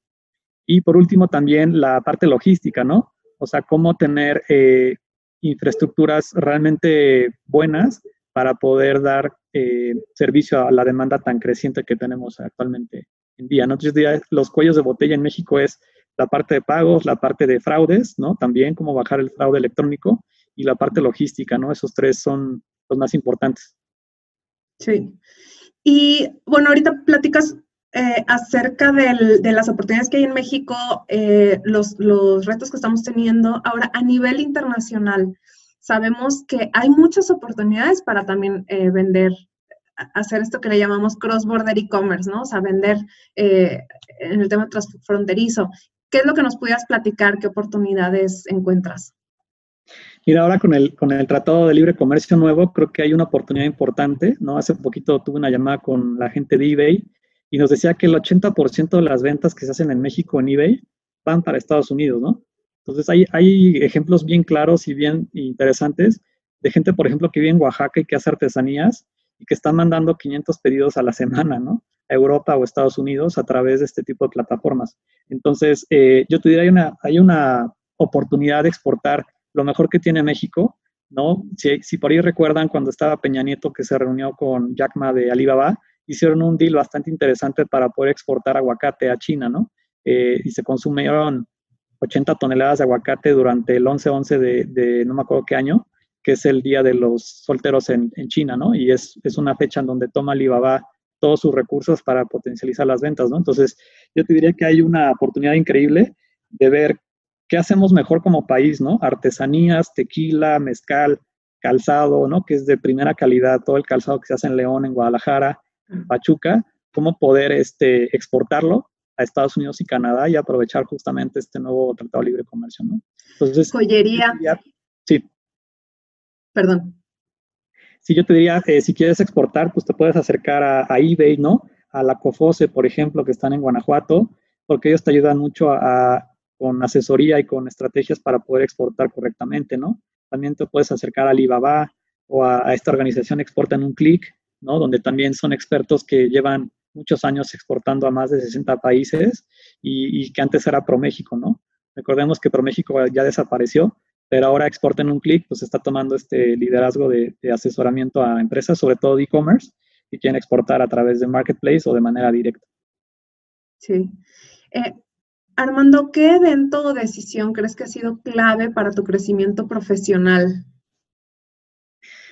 Y por último, también la parte logística, ¿no? O sea, cómo tener eh, infraestructuras realmente buenas para poder dar eh, servicio a la demanda tan creciente que tenemos actualmente en día. ¿no? Entonces, los cuellos de botella en México es la parte de pagos, la parte de fraudes, ¿no? También cómo bajar el fraude electrónico y la parte logística, ¿no? Esos tres son los más importantes. Sí. Y bueno, ahorita platicas eh, acerca de las oportunidades que hay en México, eh, los, los, retos que estamos teniendo. Ahora, a nivel internacional, sabemos que hay muchas oportunidades para también eh, vender hacer esto que le llamamos cross-border e-commerce, ¿no? O sea, vender en el tema transfronterizo. ¿Qué es lo que nos pudieras platicar? ¿Qué oportunidades encuentras? Mira, ahora con el, con el Tratado de Libre Comercio nuevo, creo que hay una oportunidad importante, ¿no? Hace poquito tuve una llamada con la gente de eBay y nos decía que el 80% de las ventas que se hacen en México en eBay van para Estados Unidos, ¿no? Entonces hay, hay ejemplos bien claros y bien interesantes de gente, por ejemplo, que vive en Oaxaca y que hace artesanías y que están mandando 500 pedidos a la semana, ¿no? A Europa o Estados Unidos a través de este tipo de plataformas. Entonces, eh, yo te diría, hay una, hay una oportunidad de exportar lo mejor que tiene México, ¿no? Si, si por ahí recuerdan cuando estaba Peña Nieto que se reunió con Jack Ma de Alibaba, hicieron un deal bastante interesante para poder exportar aguacate a China, ¿no? Eh, y se consumieron 80 toneladas de aguacate durante el 11-11 de, de, no me acuerdo qué año, que es el Día de los Solteros en, China, ¿no? Y es, es, una fecha en donde toma Alibaba todos sus recursos para potencializar las ventas, ¿no? Entonces, yo te diría que hay una oportunidad increíble de ver qué hacemos mejor como país, ¿no? Artesanías, tequila, mezcal, calzado, ¿no? Que es de primera calidad, todo el calzado que se hace en León, en Guadalajara, en Pachuca, cómo poder este, exportarlo a Estados Unidos y Canadá y aprovechar justamente este nuevo Tratado de Libre Comercio, ¿no? Entonces, joyería. Sí, Perdón. si yo te diría, eh, si quieres exportar, pues te puedes acercar a, eBay, ¿no? A la COFOSE, por ejemplo, que están en Guanajuato, porque ellos te ayudan mucho a, con asesoría y con estrategias para poder exportar correctamente, ¿no? También te puedes acercar a Alibaba o a, esta organización Exporta en un clic, ¿no? Donde también son expertos que llevan muchos años exportando a más de 60 países y, que antes era ProMéxico, ¿no? Recordemos que ProMéxico ya desapareció, pero ahora Exporta en un clic, pues está tomando este liderazgo de, asesoramiento a empresas, sobre todo e-commerce, y quieren exportar a través de Marketplace o de manera directa. Sí. Eh, Armando, ¿qué evento o decisión crees que ha sido clave para tu crecimiento profesional?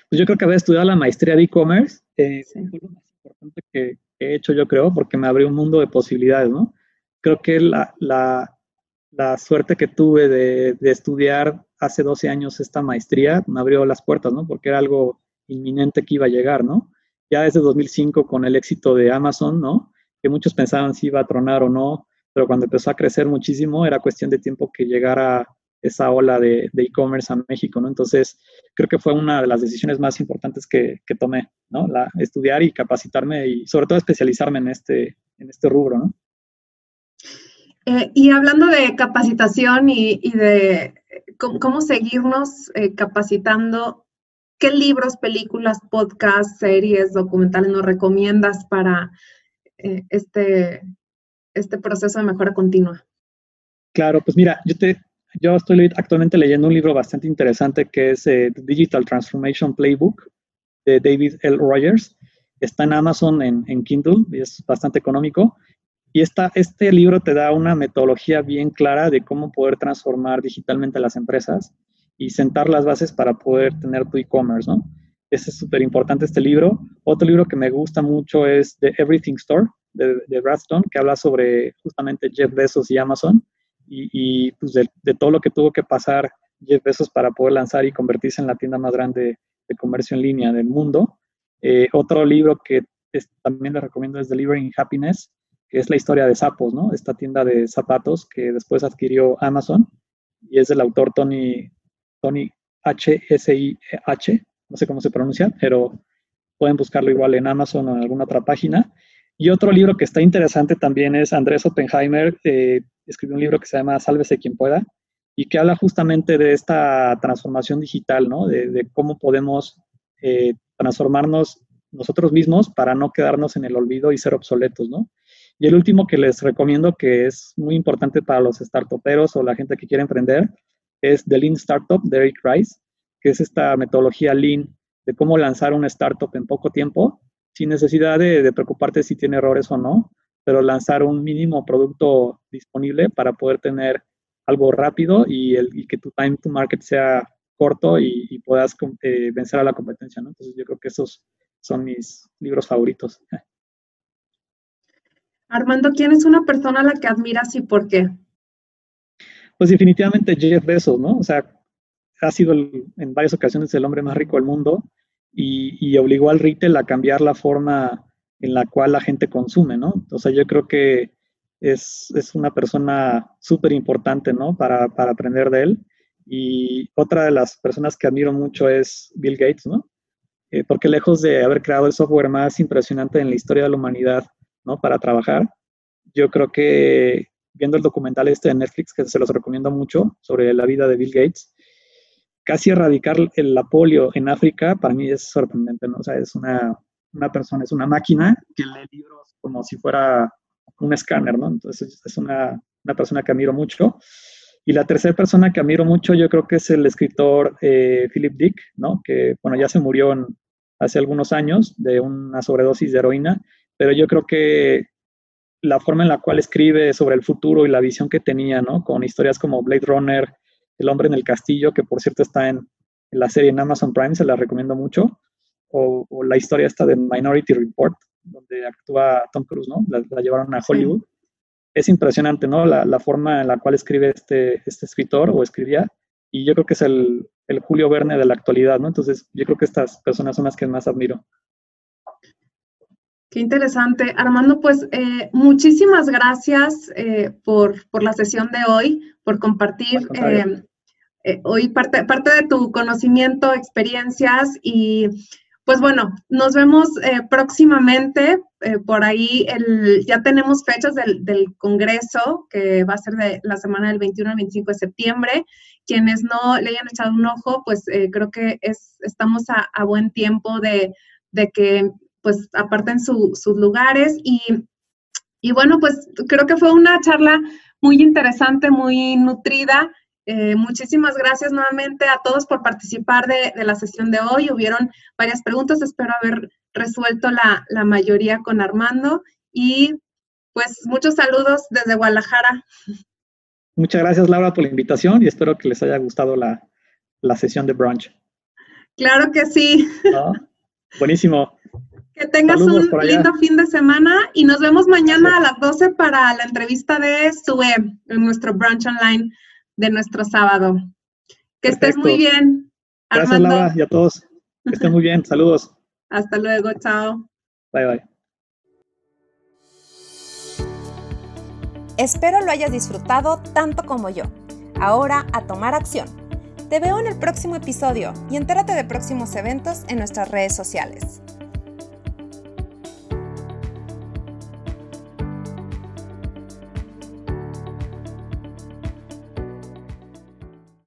Pues yo creo que haber estudiado la maestría de e-commerce eh, fue lo más importante que, he hecho, yo creo, porque me abrió un mundo de posibilidades, ¿no? Creo que la, la, suerte que tuve de, de, estudiar hace 12 años esta maestría me abrió las puertas, ¿no? Porque era algo inminente que iba a llegar, ¿no? Ya desde 2005 con el éxito de Amazon, ¿no? Que muchos pensaban si iba a tronar o no, pero cuando empezó a crecer muchísimo era cuestión de tiempo que llegara esa ola de e-commerce a México, ¿no? Entonces, creo que fue una de las decisiones más importantes que, que, tomé, ¿no? La, estudiar y capacitarme y sobre todo especializarme en este, en este rubro, ¿no? Eh, y hablando de capacitación y, y de cómo, seguirnos eh, capacitando, ¿qué libros, películas, podcasts, series, documentales nos recomiendas para eh, este, este proceso de mejora continua? Claro, pues mira, yo, te, yo estoy actualmente leyendo un libro bastante interesante que es eh, Digital Transformation Playbook de David L. Rogers. Está en Amazon en, en Kindle y es bastante económico. Y esta, este libro te da una metodología bien clara de cómo poder transformar digitalmente las empresas y sentar las bases para poder tener tu e-commerce, ¿no? Es súper importante este libro. Otro libro que me gusta mucho es The Everything Store de, de que habla sobre justamente Jeff Bezos y Amazon y, pues de, todo lo que tuvo que pasar Jeff Bezos para poder lanzar y convertirse en la tienda más grande de comercio en línea del mundo. Eh, otro libro que también le recomiendo es Delivering Happiness, que es la historia de Sapos, ¿no? Esta tienda de zapatos que después adquirió Amazon y es del autor Tony, Tony H-S-I-H, no sé cómo se pronuncia, pero pueden buscarlo igual en Amazon o en alguna otra página. Y otro libro que está interesante también es Andrés Oppenheimer, eh, escribió un libro que se llama Sálvese quien pueda y que habla justamente de esta transformación digital, ¿no? De, cómo podemos eh, transformarnos nosotros mismos para no quedarnos en el olvido y ser obsoletos, ¿no? Y el último que les recomiendo, que es muy importante para los startuperos o la gente que quiere emprender, es The Lean Startup de Eric Rice, que es esta metodología Lean de cómo lanzar una startup en poco tiempo, sin necesidad de, preocuparte si tiene errores o no, pero lanzar un mínimo producto disponible para poder tener algo rápido y, el, que tu time to market sea corto y, puedas eh, vencer a la competencia, ¿no? Entonces yo creo que esos son mis libros favoritos. Armando, ¿quién es una persona a la que admiras y por qué? Pues definitivamente Jeff Bezos, ¿no? O sea, ha sido en varias ocasiones el hombre más rico del mundo y, obligó al retail a cambiar la forma en la cual la gente consume, ¿no? O sea, yo creo que es, una persona súper importante, ¿no? Para, aprender de él. Y otra de las personas que admiro mucho es Bill Gates, ¿no? Eh, porque lejos de haber creado el software más impresionante en la historia de la humanidad, ¿no? Para trabajar, yo creo que viendo el documental este de Netflix, que se los recomiendo mucho, sobre la vida de Bill Gates, casi erradicar la polio en África, para mí es sorprendente, ¿no? O sea, es una, una persona, es una máquina que lee libros como si fuera un escáner, ¿no? Entonces es una, una persona que admiro mucho. Y la tercera persona que admiro mucho yo creo que es el escritor eh, Philip Dick, ¿no? Que, bueno, ya se murió hace algunos años de una sobredosis de heroína, pero yo creo que la forma en la cual escribe sobre el futuro y la visión que tenía, ¿no? Con historias como Blade Runner, El hombre en el castillo, que por cierto está en, la serie en Amazon Prime, se la recomiendo mucho, o, la historia esta de Minority Report, donde actúa Tom Cruise, ¿no? La, llevaron a Hollywood. Es impresionante, ¿no? La, forma en la cual escribe este, este escritor o escribía, y yo creo que es el, el Julio Verne de la actualidad, ¿no? Entonces, yo creo que estas personas son las que más admiro. Qué interesante. Armando, pues eh, muchísimas gracias eh, por, la sesión de hoy, por compartir eh, hoy parte, parte de tu conocimiento, experiencias y pues bueno, nos vemos eh, próximamente. Eh, por ahí el, ya tenemos fechas del, Congreso, que va a ser de la semana del 21 al 25 de septiembre. Quienes no le hayan echado un ojo, pues eh, creo que es, estamos a, buen tiempo de, que pues aparten sus lugares. Y, y bueno, pues creo que fue una charla muy interesante, muy nutrida. Eh, muchísimas gracias nuevamente a todos por participar de, la sesión de hoy. Hubieron varias preguntas, espero haber resuelto la, mayoría con Armando y pues muchos saludos desde Guadalajara. Muchas gracias Laura por la invitación y espero que les haya gustado la, sesión de brunch. Claro que sí. Buenísimo. Que tengas un lindo fin de semana y nos vemos mañana a las 12 para la entrevista de SUE en nuestro brunch online de nuestro sábado. Que estés muy bien. Gracias, Laura, y a todos. Que estén muy bien. Saludos. Hasta luego. Chao. Bye, bye. Espero lo hayas disfrutado tanto como yo. Ahora a tomar acción. Te veo en el próximo episodio y entérate de próximos eventos en nuestras redes sociales.